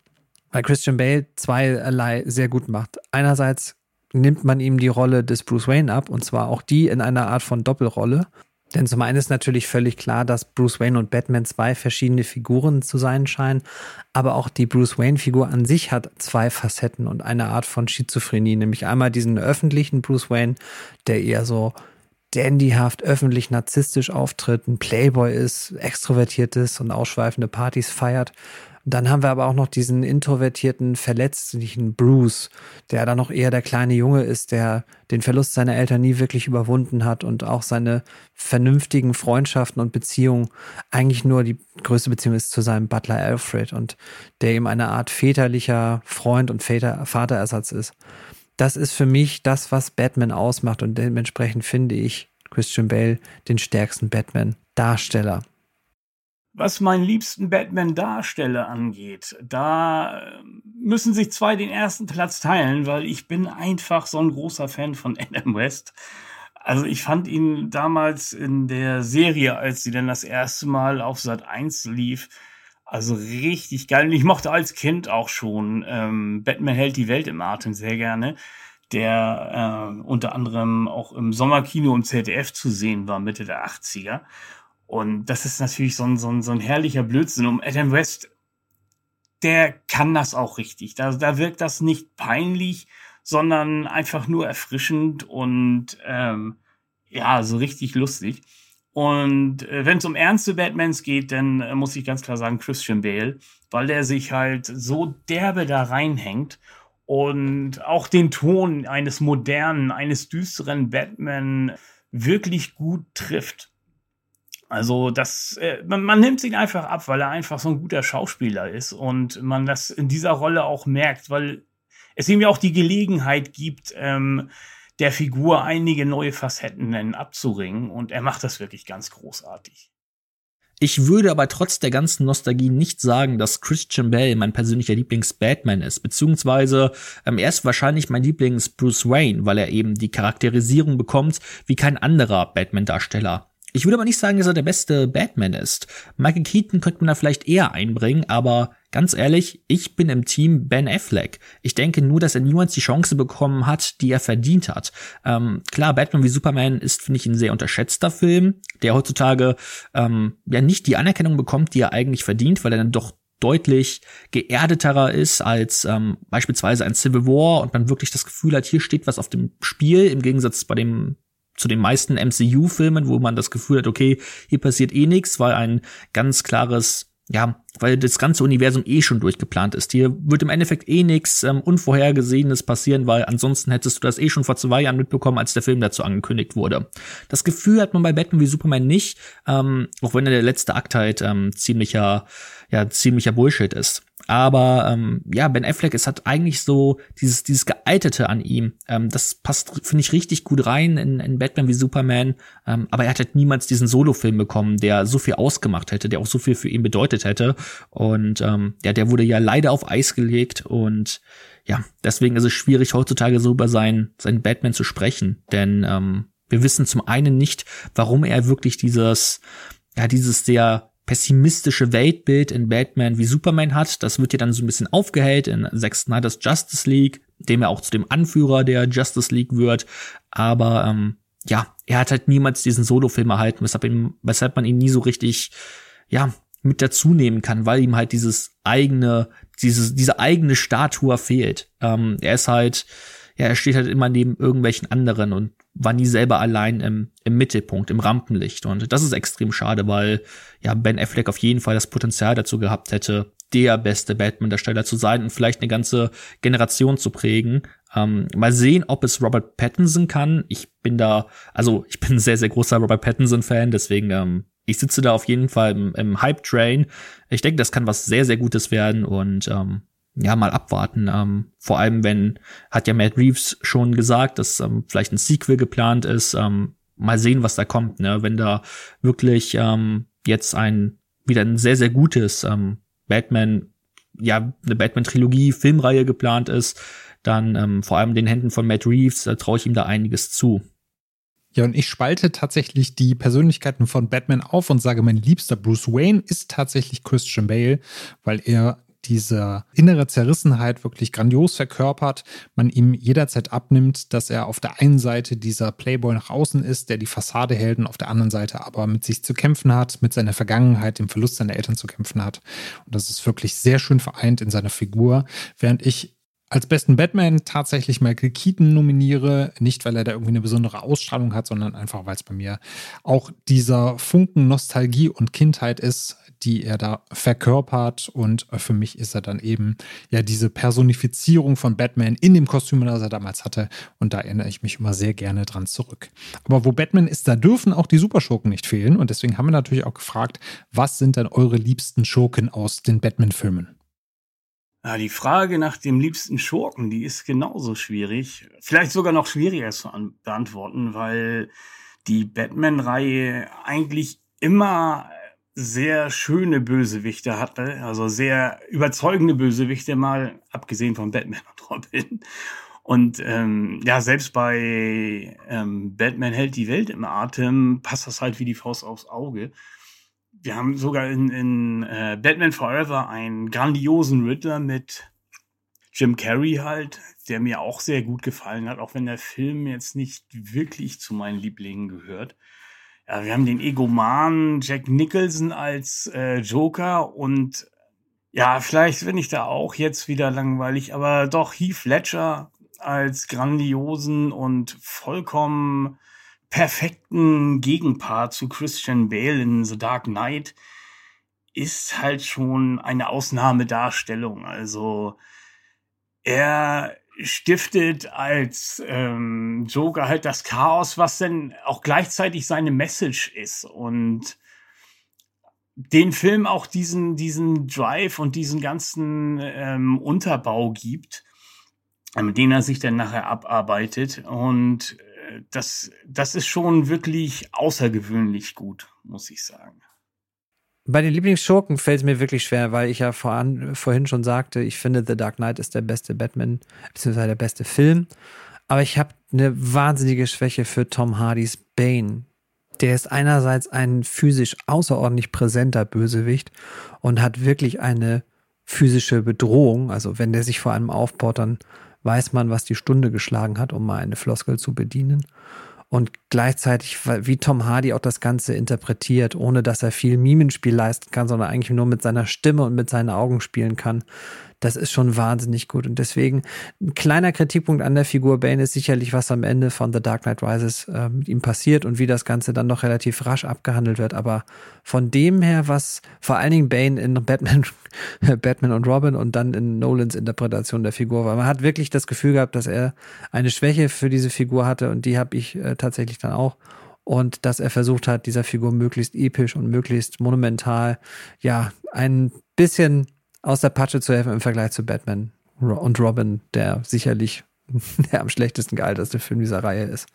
Weil Christian Bale zweierlei sehr gut macht. Einerseits nimmt man ihm die Rolle des Bruce Wayne ab, und zwar auch die in einer Art von Doppelrolle. Denn zum einen ist natürlich völlig klar, dass Bruce Wayne und Batman zwei verschiedene Figuren zu sein scheinen, aber auch die Bruce Wayne-Figur an sich hat zwei Facetten und eine Art von Schizophrenie, nämlich einmal diesen öffentlichen Bruce Wayne, der eher so dandyhaft öffentlich narzisstisch auftritt, ein Playboy ist, extrovertiert ist und ausschweifende Partys feiert. Dann haben wir aber auch noch diesen introvertierten, verletzlichen Bruce, der dann noch eher der kleine Junge ist, der den Verlust seiner Eltern nie wirklich überwunden hat und auch seine vernünftigen Freundschaften und Beziehungen eigentlich nur die größte Beziehung ist zu seinem Butler Alfred und der ihm eine Art väterlicher Freund und Väter, Vaterersatz ist das ist für mich das, was Batman ausmacht und dementsprechend finde ich Christian Bale den stärksten Batman-Darsteller. Was meinen liebsten Batman-Darsteller angeht, da ähm, müssen sich zwei den ersten Platz teilen, weil ich bin einfach so ein großer Fan von Adam West. Also ich fand ihn damals in der Serie, als sie dann das erste Mal auf Sat 1 lief, Also richtig geil. Und ich mochte als Kind auch schon ähm, Batman hält die Welt im Atem sehr gerne, der äh, unter anderem auch im Sommerkino im ZDF zu sehen war, Mitte der 80er. Und das ist natürlich so ein, so ein, so ein herrlicher Blödsinn. Um Adam West, der kann das auch richtig. Da, da wirkt das nicht peinlich, sondern einfach nur erfrischend und ähm, ja, so richtig lustig. Und äh, wenn es um ernste Batmans geht, dann äh, muss ich ganz klar sagen Christian Bale, weil der sich halt so derbe da reinhängt und auch den Ton eines modernen, eines düsteren Batman wirklich gut trifft. Also das, äh, man, man nimmt ihn einfach ab, weil er einfach so ein guter Schauspieler ist und man das in dieser Rolle auch merkt, weil es ihm ja auch die Gelegenheit gibt, ähm, der Figur einige neue Facetten abzuringen und er macht das wirklich ganz großartig. Ich würde aber trotz der ganzen Nostalgie nicht sagen, dass Christian Bale mein persönlicher Lieblings-Batman ist, beziehungsweise ähm, er ist wahrscheinlich mein Lieblings-Bruce Wayne, weil er eben die Charakterisierung bekommt wie kein anderer Batman-Darsteller. Ich würde aber nicht sagen, dass er der beste Batman ist. Michael Keaton könnte man da vielleicht eher einbringen, aber ganz ehrlich, ich bin im Team Ben Affleck. Ich denke nur, dass er niemals die Chance bekommen hat, die er verdient hat. Ähm, klar, Batman wie Superman ist, finde ich, ein sehr unterschätzter Film, der heutzutage ähm, ja nicht die Anerkennung bekommt, die er eigentlich verdient, weil er dann doch deutlich geerdeterer ist als ähm, beispielsweise ein Civil War und man wirklich das Gefühl hat, hier steht was auf dem Spiel, im Gegensatz bei dem zu den meisten MCU-Filmen, wo man das Gefühl hat, okay, hier passiert eh nichts, weil ein ganz klares, ja, weil das ganze Universum eh schon durchgeplant ist. Hier wird im Endeffekt eh nichts ähm, Unvorhergesehenes passieren, weil ansonsten hättest du das eh schon vor zwei Jahren mitbekommen, als der Film dazu angekündigt wurde. Das Gefühl hat man bei Batman wie Superman nicht, ähm, auch wenn der letzte Akt halt ähm, ziemlicher, ja, ziemlicher Bullshit ist. Aber ähm, ja, Ben Affleck, es hat eigentlich so dieses, dieses Gealtete an ihm. Ähm, das passt, finde ich, richtig gut rein in, in Batman wie Superman. Ähm, aber er hat halt niemals diesen Solo-Film bekommen, der so viel ausgemacht hätte, der auch so viel für ihn bedeutet hätte. Und ähm, ja, der wurde ja leider auf Eis gelegt. Und ja, deswegen ist es schwierig, heutzutage so über seinen, seinen Batman zu sprechen. Denn ähm, wir wissen zum einen nicht, warum er wirklich dieses, ja, dieses sehr pessimistische Weltbild in Batman wie Superman hat. Das wird ja dann so ein bisschen aufgehellt in Zack Snyder's Justice League, dem er auch zu dem Anführer der Justice League wird. Aber ähm, ja, er hat halt niemals diesen Solo-Film erhalten, weshalb, ihm, weshalb man ihn nie so richtig, ja, mit dazu nehmen kann, weil ihm halt dieses eigene, dieses, diese eigene Statue fehlt. Ähm, er ist halt, ja, er steht halt immer neben irgendwelchen anderen und war nie selber allein im, im Mittelpunkt, im Rampenlicht. Und das ist extrem schade, weil ja Ben Affleck auf jeden Fall das Potenzial dazu gehabt hätte, der beste Batman-Darsteller zu sein und vielleicht eine ganze Generation zu prägen. Ähm, mal sehen, ob es Robert Pattinson kann. Ich bin da, also ich bin ein sehr, sehr großer Robert Pattinson-Fan, deswegen ähm, ich sitze da auf jeden Fall im, im Hype-Train. Ich denke, das kann was sehr, sehr Gutes werden und ähm, ja, mal abwarten. Ähm, vor allem, wenn, hat ja Matt Reeves schon gesagt, dass ähm, vielleicht ein Sequel geplant ist. Ähm, mal sehen, was da kommt. Ne? Wenn da wirklich ähm, jetzt ein wieder ein sehr, sehr gutes ähm, Batman, ja, eine Batman-Trilogie, Filmreihe geplant ist, dann ähm, vor allem den Händen von Matt Reeves äh, traue ich ihm da einiges zu. Ja, und ich spalte tatsächlich die Persönlichkeiten von Batman auf und sage, mein liebster Bruce Wayne ist tatsächlich Christian Bale, weil er diese innere Zerrissenheit wirklich grandios verkörpert, man ihm jederzeit abnimmt, dass er auf der einen Seite dieser Playboy nach außen ist, der die Fassade hält und auf der anderen Seite aber mit sich zu kämpfen hat, mit seiner Vergangenheit, dem Verlust seiner Eltern zu kämpfen hat. Und das ist wirklich sehr schön vereint in seiner Figur, während ich als besten Batman tatsächlich Michael Keaton nominiere. Nicht, weil er da irgendwie eine besondere Ausstrahlung hat, sondern einfach, weil es bei mir auch dieser Funken Nostalgie und Kindheit ist, die er da verkörpert. Und für mich ist er dann eben ja diese Personifizierung von Batman in dem Kostüm, das er damals hatte. Und da erinnere ich mich immer sehr gerne dran zurück. Aber wo Batman ist, da dürfen auch die Superschurken nicht fehlen. Und deswegen haben wir natürlich auch gefragt, was sind denn eure liebsten Schurken aus den Batman-Filmen? Ja, die Frage nach dem liebsten Schurken, die ist genauso schwierig. Vielleicht sogar noch schwieriger zu beantworten, weil die Batman-Reihe eigentlich immer sehr schöne Bösewichte hatte, also sehr überzeugende Bösewichte, mal abgesehen von Batman [LAUGHS] und Robin. Und ähm, ja, selbst bei ähm, Batman hält die Welt im Atem, passt das halt wie die Faust aufs Auge. Wir haben sogar in, in äh, Batman Forever einen grandiosen Riddler mit Jim Carrey halt, der mir auch sehr gut gefallen hat, auch wenn der Film jetzt nicht wirklich zu meinen Lieblingen gehört. Ja, wir haben den Egoman Jack Nicholson als äh, Joker und ja, vielleicht bin ich da auch jetzt wieder langweilig, aber doch Heath Ledger als grandiosen und vollkommen perfekten Gegenpart zu Christian Bale in The Dark Knight ist halt schon eine Ausnahmedarstellung. Also er stiftet als ähm, Joker halt das Chaos, was dann auch gleichzeitig seine Message ist und den Film auch diesen diesen Drive und diesen ganzen ähm, Unterbau gibt, mit dem er sich dann nachher abarbeitet und das das ist schon wirklich außergewöhnlich gut, muss ich sagen. Bei den Lieblingsschurken fällt es mir wirklich schwer, weil ich ja voran, vorhin schon sagte, ich finde The Dark Knight ist der beste Batman, beziehungsweise der beste Film. Aber ich habe eine wahnsinnige Schwäche für Tom Hardys Bane. Der ist einerseits ein physisch außerordentlich präsenter Bösewicht und hat wirklich eine physische Bedrohung. Also wenn der sich vor einem aufbaut, dann weiß man, was die Stunde geschlagen hat, um mal eine Floskel zu bedienen. Und gleichzeitig, wie Tom Hardy auch das Ganze interpretiert, ohne dass er viel Mimenspiel leisten kann, sondern eigentlich nur mit seiner Stimme und mit seinen Augen spielen kann das ist schon wahnsinnig gut. Und deswegen ein kleiner Kritikpunkt an der Figur Bane ist sicherlich, was am Ende von The Dark Knight Rises äh, mit ihm passiert und wie das Ganze dann noch relativ rasch abgehandelt wird. Aber von dem her, was vor allen Dingen Bane in Batman, [LAUGHS] Batman und Robin und dann in Nolans Interpretation der Figur war, man hat wirklich das Gefühl gehabt, dass er eine Schwäche für diese Figur hatte und die habe ich äh, tatsächlich dann auch und dass er versucht hat, dieser Figur möglichst episch und möglichst monumental, ja, ein bisschen aus der Patsche zu helfen im Vergleich zu Batman und Robin, der sicherlich [LAUGHS] der am schlechtesten gealterte Film dieser Reihe ist.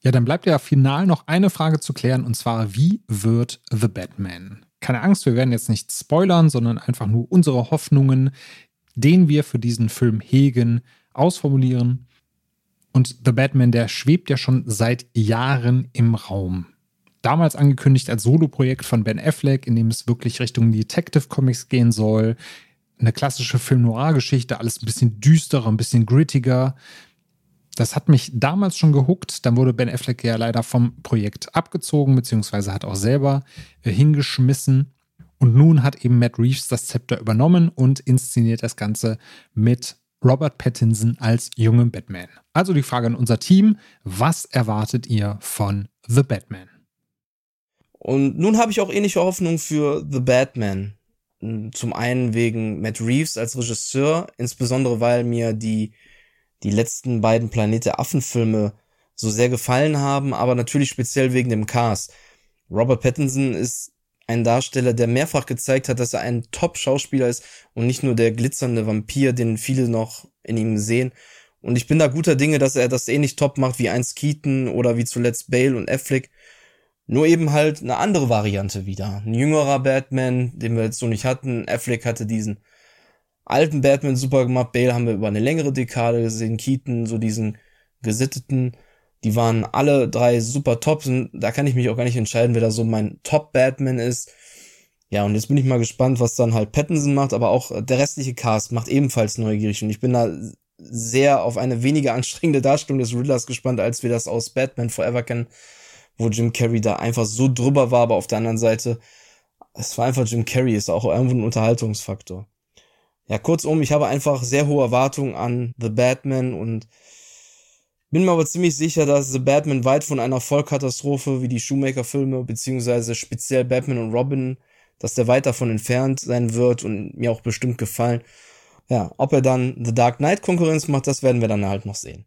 Ja, dann bleibt ja final noch eine Frage zu klären und zwar, wie wird The Batman? Keine Angst, wir werden jetzt nicht spoilern, sondern einfach nur unsere Hoffnungen, den wir für diesen Film hegen, ausformulieren. Und The Batman, der schwebt ja schon seit Jahren im Raum damals angekündigt als Soloprojekt von Ben Affleck, in dem es wirklich Richtung Detective Comics gehen soll. Eine klassische Film-Noir-Geschichte, alles ein bisschen düsterer, ein bisschen grittiger. Das hat mich damals schon gehuckt. Dann wurde Ben Affleck ja leider vom Projekt abgezogen, beziehungsweise hat auch selber äh, hingeschmissen. Und nun hat eben Matt Reeves das Zepter übernommen und inszeniert das Ganze mit Robert Pattinson als jungen Batman. Also die Frage an unser Team, was erwartet ihr von The Batman? Und nun habe ich auch ähnliche Hoffnung für The Batman. Zum einen wegen Matt Reeves als Regisseur, insbesondere weil mir die, die letzten beiden Planet der Affen-Filme so sehr gefallen haben, aber natürlich speziell wegen dem Cast. Robert Pattinson ist ein Darsteller, der mehrfach gezeigt hat, dass er ein Top-Schauspieler ist und nicht nur der glitzernde Vampir, den viele noch in ihm sehen. Und ich bin da guter Dinge, dass er das ähnlich top macht wie einst Keaton oder wie zuletzt Bale und Affleck. Nur eben halt eine andere Variante wieder. Ein jüngerer Batman, den wir jetzt so nicht hatten. Affleck hatte diesen alten Batman super gemacht. Bale haben wir über eine längere Dekade gesehen. Keaton, so diesen gesitteten. Die waren alle drei super top. Da kann ich mich auch gar nicht entscheiden, wer da so mein Top-Batman ist. Ja, und jetzt bin ich mal gespannt, was dann halt Pattinson macht, aber auch der restliche Cast macht ebenfalls neugierig. Und ich bin da sehr auf eine weniger [LAUGHS] anstrengende Darstellung des Riddlers gespannt, als wir das aus Batman Forever kennen wo Jim Carrey da einfach so drüber war, aber auf der anderen Seite, es war einfach Jim Carrey, ist auch irgendwo ein Unterhaltungsfaktor. Ja, kurzum, ich habe einfach sehr hohe Erwartungen an The Batman und bin mir aber ziemlich sicher, dass The Batman weit von einer Vollkatastrophe wie die Shoemaker-Filme, beziehungsweise speziell Batman und Robin, dass der weit davon entfernt sein wird und mir auch bestimmt gefallen. Ja, ob er dann The Dark Knight Konkurrenz macht, das werden wir dann halt noch sehen.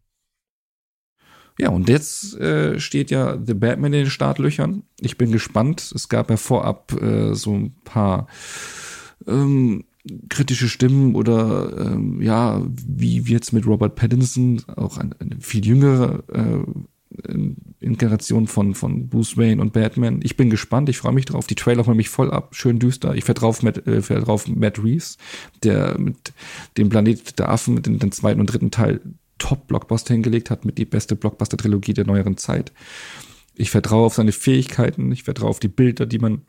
Ja, und jetzt äh, steht ja The Batman in den Startlöchern. Ich bin gespannt. Es gab ja vorab äh, so ein paar ähm, kritische Stimmen oder ähm, ja, wie wird's mit Robert Pattinson, auch eine, eine viel jüngere äh, Inkarnation von, von Bruce Wayne und Batman. Ich bin gespannt, ich freue mich drauf. Die Trailer holen mich voll ab, schön düster. Ich vertraue auf Matt, äh, vertraue auf Matt Reeves, der mit dem Planet der Affen, mit dem, zweiten und dritten Teil Top-Blockbuster hingelegt hat, mit die beste Blockbuster-Trilogie der neueren Zeit. Ich vertraue auf seine Fähigkeiten, ich vertraue auf die Bilder, die man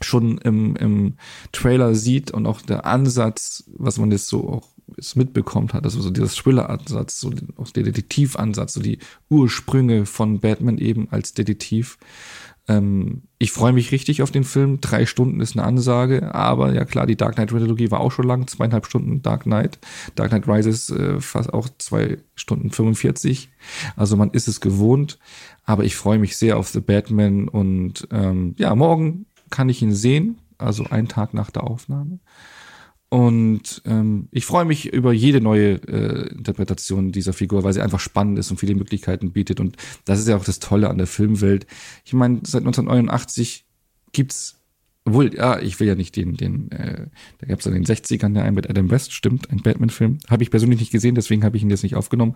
schon im, im Trailer sieht und auch der Ansatz, was man jetzt so auch jetzt mitbekommt hat, also so dieser Thriller-Ansatz, so auch der Detektiv-Ansatz, so die Ursprünge von Batman eben als Detektiv. Ähm, ich freue mich richtig auf den Film. Drei Stunden ist eine Ansage, aber ja klar, die Dark Knight Trilogie war auch schon lang, zweieinhalb Stunden Dark Knight. Dark Knight Rises äh, fast auch zwei Stunden 45. Also man ist es gewohnt, aber ich freue mich sehr auf The Batman und ähm, ja, morgen kann ich ihn sehen, also einen Tag nach der Aufnahme. Und ähm, ich freue mich über jede neue äh, Interpretation dieser Figur, weil sie einfach spannend ist und viele Möglichkeiten bietet. Und das ist ja auch das Tolle an der Filmwelt. Ich meine, seit 1989 gibt's, obwohl, ja, ich will ja nicht den, den, äh, da gab's in den 60ern ja einen mit Adam West, stimmt, ein Batman-Film. Habe ich persönlich nicht gesehen, deswegen habe ich ihn jetzt nicht aufgenommen.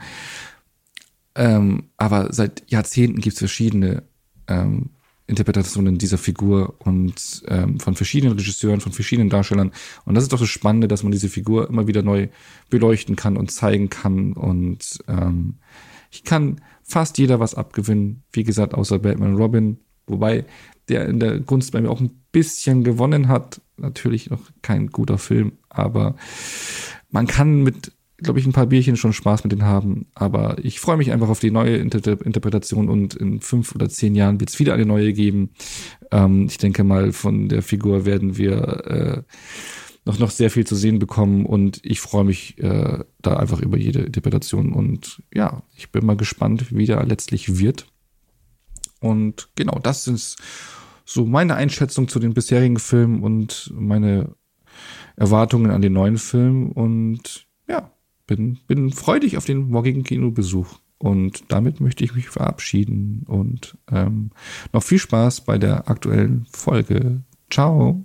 Ähm, aber seit Jahrzehnten gibt's verschiedene ähm, Interpretationen dieser Figur und ähm, von verschiedenen Regisseuren, von verschiedenen Darstellern. Und das ist doch das Spannende, dass man diese Figur immer wieder neu beleuchten kann und zeigen kann. Und ähm, ich kann fast jeder was abgewinnen, wie gesagt, außer Batman Robin, wobei der in der Gunst bei mir auch ein bisschen gewonnen hat. Natürlich noch kein guter Film, aber man kann mit glaube ich, ein paar Bierchen schon Spaß mit denen haben. Aber ich freue mich einfach auf die neue Inter Interpretation und in fünf oder zehn Jahren wird es wieder eine neue geben. Ähm, ich denke mal, von der Figur werden wir äh, noch, noch sehr viel zu sehen bekommen und ich freue mich äh, da einfach über jede Interpretation und ja, ich bin mal gespannt, wie der letztlich wird. Und genau, das sind so meine Einschätzung zu den bisherigen Filmen und meine Erwartungen an den neuen Film und ja, bin, bin freudig auf den morgigen Kinobesuch. Und damit möchte ich mich verabschieden und ähm, noch viel Spaß bei der aktuellen Folge. Ciao.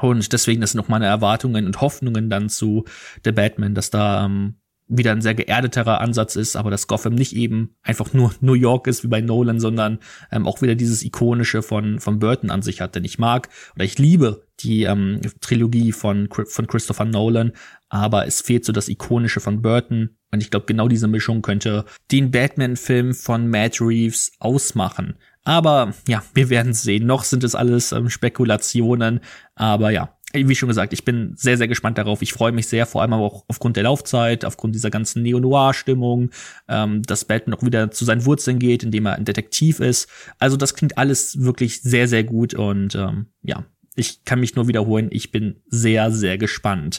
Und deswegen, das sind noch meine Erwartungen und Hoffnungen dann zu The Batman, dass da ähm, wieder ein sehr geerdeterer Ansatz ist, aber dass Gotham nicht eben einfach nur New York ist wie bei Nolan, sondern ähm, auch wieder dieses ikonische von von Burton an sich hat. Denn ich mag oder ich liebe die ähm, Trilogie von von Christopher Nolan, aber es fehlt so das ikonische von Burton und ich glaube genau diese Mischung könnte den Batman-Film von Matt Reeves ausmachen. Aber ja, wir werden sehen. Noch sind es alles ähm, Spekulationen, aber ja, wie schon gesagt, ich bin sehr, sehr gespannt darauf. Ich freue mich sehr, vor allem aber auch aufgrund der Laufzeit, aufgrund dieser ganzen Neo-Noir-Stimmung, ähm, dass Batman auch wieder zu seinen Wurzeln geht, indem er ein Detektiv ist. Also das klingt alles wirklich sehr, sehr gut und ähm, ja, ich kann mich nur wiederholen. Ich bin sehr, sehr gespannt.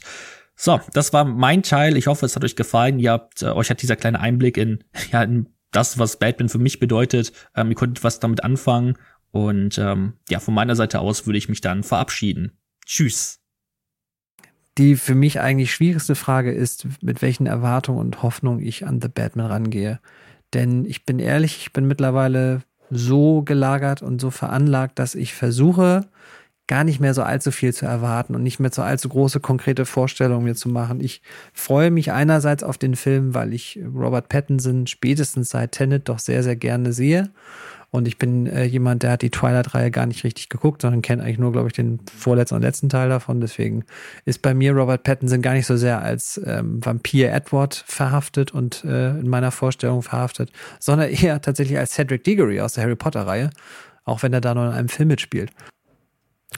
So, das war mein Teil. Ich hoffe, es hat euch gefallen. Ihr habt, äh, euch hat dieser kleine Einblick in, [LAUGHS] ja, in das, was Batman für mich bedeutet. Ähm, ihr konntet was damit anfangen. Und ähm, ja, von meiner Seite aus würde ich mich dann verabschieden. Tschüss. Die für mich eigentlich schwierigste Frage ist, mit welchen Erwartungen und Hoffnungen ich an The Batman rangehe. Denn ich bin ehrlich, ich bin mittlerweile so gelagert und so veranlagt, dass ich versuche, gar nicht mehr so allzu viel zu erwarten und nicht mehr so allzu große konkrete Vorstellungen mir zu machen. Ich freue mich einerseits auf den Film, weil ich Robert Pattinson spätestens seit Tenet doch sehr, sehr gerne sehe und ich bin äh, jemand, der hat die Twilight-Reihe gar nicht richtig geguckt, sondern kennt eigentlich nur, glaube ich, den vorletzten und letzten Teil davon. Deswegen ist bei mir Robert Pattinson gar nicht so sehr als ähm, Vampir Edward verhaftet und äh, in meiner Vorstellung verhaftet, sondern eher tatsächlich als Cedric Diggory aus der Harry Potter-Reihe, auch wenn er da nur in einem Film mitspielt.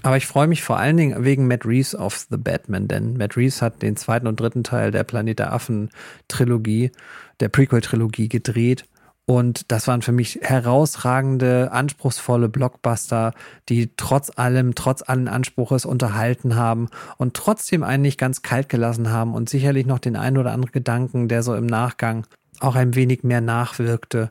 Aber ich freue mich vor allen Dingen wegen Matt Reeves auf The Batman, denn Matt Reeves hat den zweiten und dritten Teil der Planet der Affen Trilogie, der Prequel-Trilogie gedreht und das waren für mich herausragende, anspruchsvolle Blockbuster, die trotz allem, trotz allen Anspruches unterhalten haben und trotzdem einen nicht ganz kalt gelassen haben und sicherlich noch den ein oder anderen Gedanken, der so im Nachgang auch ein wenig mehr nachwirkte.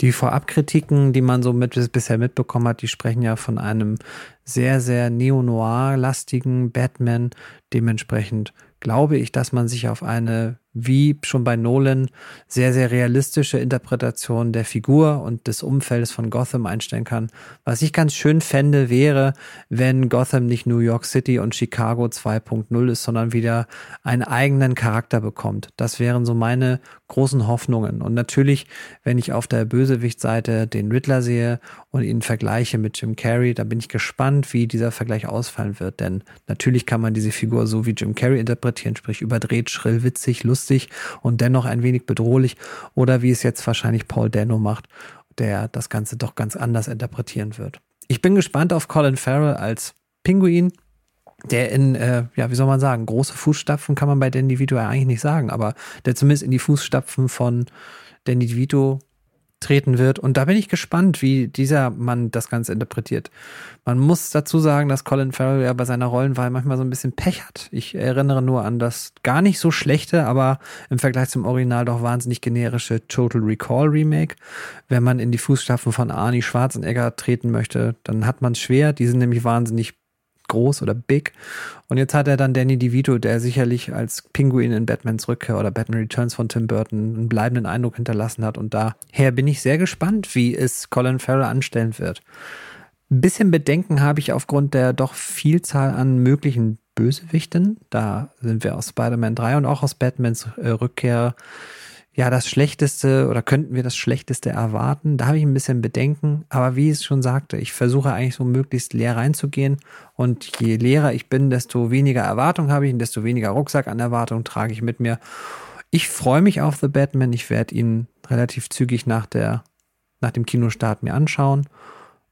Die Vorabkritiken, die man so mit, bisher mitbekommen hat, die sprechen ja von einem sehr, sehr neo-noir-lastigen Batman. Dementsprechend glaube ich, dass man sich auf eine wie schon bei Nolan sehr, sehr realistische Interpretation der Figur und des Umfeldes von Gotham einstellen kann. Was ich ganz schön fände, wäre, wenn Gotham nicht New York City und Chicago 2.0 ist, sondern wieder einen eigenen Charakter bekommt. Das wären so meine großen Hoffnungen. Und natürlich, wenn ich auf der Bösewichtseite den Riddler sehe und ihn vergleiche mit Jim Carrey, da bin ich gespannt, wie dieser Vergleich ausfallen wird. Denn natürlich kann man diese Figur so wie Jim Carrey interpretieren, sprich überdreht, schrill, witzig, lustig und dennoch ein wenig bedrohlich. Oder wie es jetzt wahrscheinlich Paul Dano macht, der das Ganze doch ganz anders interpretieren wird. Ich Ich bin gespannt auf Colin Farrell als Pinguin, der in, äh, ja, wie soll man sagen, große Fußstapfen kann man bei Danny DeVito ja eigentlich nicht sagen, aber der zumindest in die Fußstapfen von Danny DeVito treten wird. Und da bin ich gespannt, wie dieser Mann das Ganze interpretiert. Man muss dazu sagen, dass Colin Farrell ja bei seiner Rollenwahl manchmal so ein bisschen Pech hat. Ich erinnere nur an das gar nicht so schlechte, aber im Vergleich zum Original doch wahnsinnig generische Total Recall Remake. Wenn man in die Fußstapfen von Arnie Schwarzenegger treten möchte, dann hat man es schwer. Die sind nämlich wahnsinnig groß oder big. Und jetzt hat er dann Danny DeVito, der sicherlich als Pinguin in Batmans Rückkehr oder Batman Returns von Tim Burton einen bleibenden Eindruck hinterlassen hat. Und daher bin ich sehr gespannt, wie es Colin Farrell anstellen wird. Ein bisschen Bedenken habe ich aufgrund der doch Vielzahl an möglichen Bösewichten. Da sind wir aus Spider-Man 3 und auch aus Batmans äh, Rückkehr ja, das Schlechteste oder könnten wir das Schlechteste erwarten? Da habe ich ein bisschen Bedenken. Aber wie ich es schon sagte, ich versuche eigentlich so möglichst leer reinzugehen. Und je leerer ich bin, desto weniger Erwartung habe ich und desto weniger Rucksack an Erwartung trage ich mit mir. Ich freue mich auf The Batman. Ich werde ihn relativ zügig nach, der, nach dem Kinostart mir anschauen.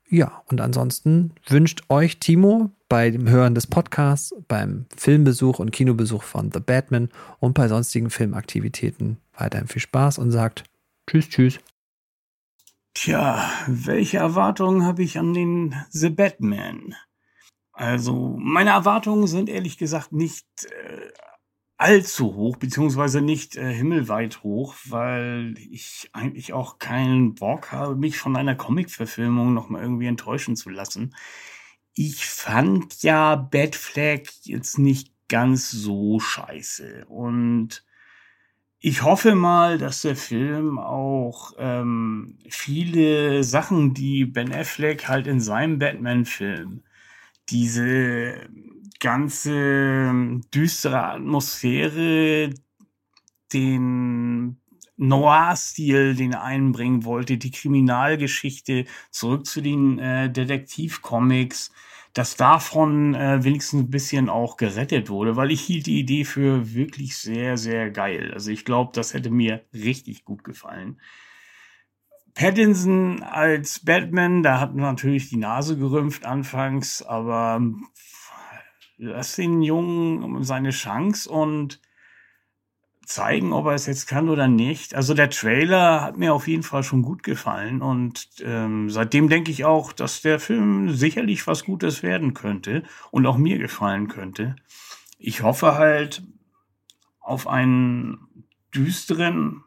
Ja, und ansonsten wünscht euch Timo bei dem Hören des Podcasts, beim Filmbesuch und Kinobesuch von The Batman und bei sonstigen Filmaktivitäten weiterhin viel Spaß und sagt Tschüss, tschüss. Tja, welche Erwartungen habe ich an den The Batman? Also, meine Erwartungen sind ehrlich gesagt nicht äh, allzu hoch, beziehungsweise nicht äh, himmelweit hoch, weil ich eigentlich auch keinen Bock habe, mich von einer Comic-Verfilmung nochmal irgendwie enttäuschen zu lassen. Ich fand ja Batflag jetzt nicht ganz so scheiße. Und ich hoffe mal, dass der Film auch ähm, viele Sachen, die Ben Affleck halt in seinem Batman-Film, diese ganze ähm, düstere Atmosphäre, den Noir-Stil, den er einbringen wollte, die Kriminalgeschichte, zurück zu den äh, Detektivcomics, dass davon äh, wenigstens ein bisschen auch gerettet wurde, weil ich hielt die Idee für wirklich sehr, sehr geil. Also ich glaube, das hätte mir richtig gut gefallen. Pattinson als Batman, da hat man natürlich die Nase gerümpft anfangs, aber lass den Jungen seine Chance und zeigen, ob er es jetzt kann oder nicht. Also der Trailer hat mir auf jeden Fall schon gut gefallen und ähm, seitdem denke ich auch, dass der Film sicherlich was Gutes werden könnte und auch mir gefallen könnte. Ich hoffe halt auf einen düsteren,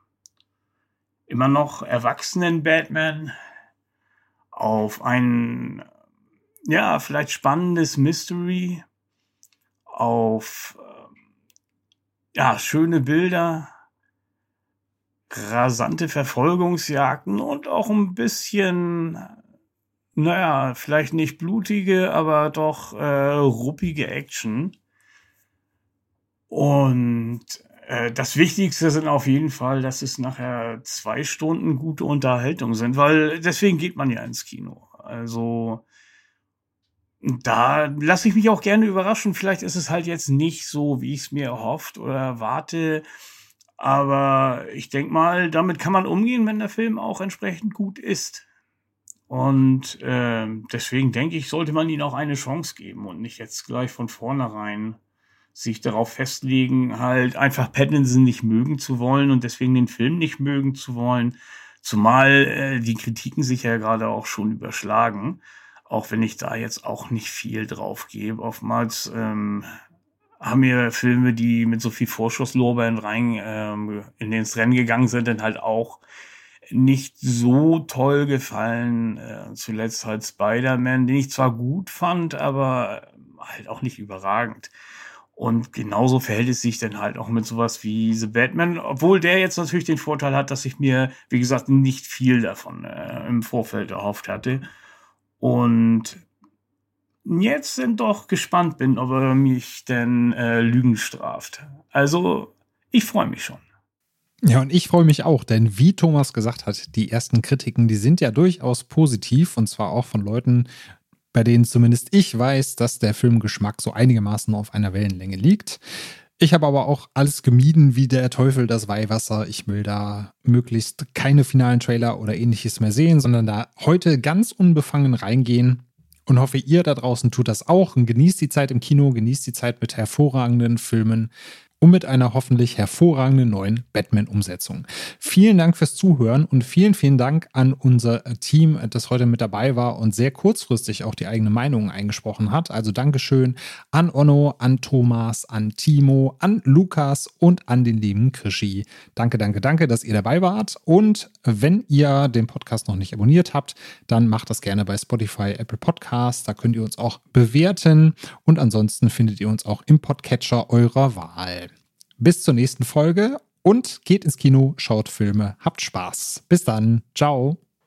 immer noch erwachsenen Batman, auf ein ja vielleicht spannendes Mystery, auf ja, schöne Bilder, rasante Verfolgungsjagden und auch ein bisschen, naja, vielleicht nicht blutige, aber doch äh, ruppige Action. Und äh, das Wichtigste sind auf jeden Fall, dass es nachher zwei Stunden gute Unterhaltung sind, weil deswegen geht man ja ins Kino. Also da lasse ich mich auch gerne überraschen. Vielleicht ist es halt jetzt nicht so, wie ich es mir erhofft oder erwarte. Aber ich denke mal, damit kann man umgehen, wenn der Film auch entsprechend gut ist. Und äh, deswegen denke ich, sollte man ihnen auch eine Chance geben und nicht jetzt gleich von vornherein sich darauf festlegen, halt einfach Pattinson nicht mögen zu wollen und deswegen den Film nicht mögen zu wollen. Zumal äh, die Kritiken sich ja gerade auch schon überschlagen auch wenn ich da jetzt auch nicht viel drauf gebe. Oftmals ähm, haben mir Filme, die mit so viel Vorschusslorbeeren rein ähm, in ins Rennen gegangen sind, dann halt auch nicht so toll gefallen. Äh, zuletzt halt Spider-Man, den ich zwar gut fand, aber halt auch nicht überragend. Und genauso verhält es sich dann halt auch mit sowas wie The Batman, obwohl der jetzt natürlich den Vorteil hat, dass ich mir, wie gesagt, nicht viel davon äh, im Vorfeld erhofft hatte. Und jetzt sind doch gespannt bin, ob er mich denn äh, Lügen straft. Also, ich freue mich schon. Ja, und ich freue mich auch, denn wie Thomas gesagt hat, die ersten Kritiken, die sind ja durchaus positiv und zwar auch von Leuten, bei denen zumindest ich weiß, dass der Filmgeschmack so einigermaßen auf einer Wellenlänge liegt. Ich habe aber auch alles gemieden wie der Teufel das Weihwasser. Ich will da möglichst keine finalen Trailer oder ähnliches mehr sehen, sondern da heute ganz unbefangen reingehen. und hoffe, ihr da draußen tut das auch und genießt die Zeit im Kino, genießt die Zeit mit hervorragenden Filmen und mit einer hoffentlich hervorragenden neuen Batman-Umsetzung. Vielen Dank fürs Zuhören und vielen, vielen Dank an unser Team, das heute mit dabei war und sehr kurzfristig auch die eigene Meinung eingesprochen hat. Also Dankeschön an Onno, an Thomas, an Timo, an Lukas und an den lieben Krischi. Danke, danke, danke, dass ihr dabei wart. Und wenn ihr den Podcast noch nicht abonniert habt, dann macht das gerne bei Spotify, Apple Podcasts. Da könnt ihr uns auch bewerten. Und ansonsten findet ihr uns auch im Podcatcher eurer Wahl. Bis zur nächsten Folge und geht ins Kino, schaut Filme, habt Spaß. Bis dann. Ciao.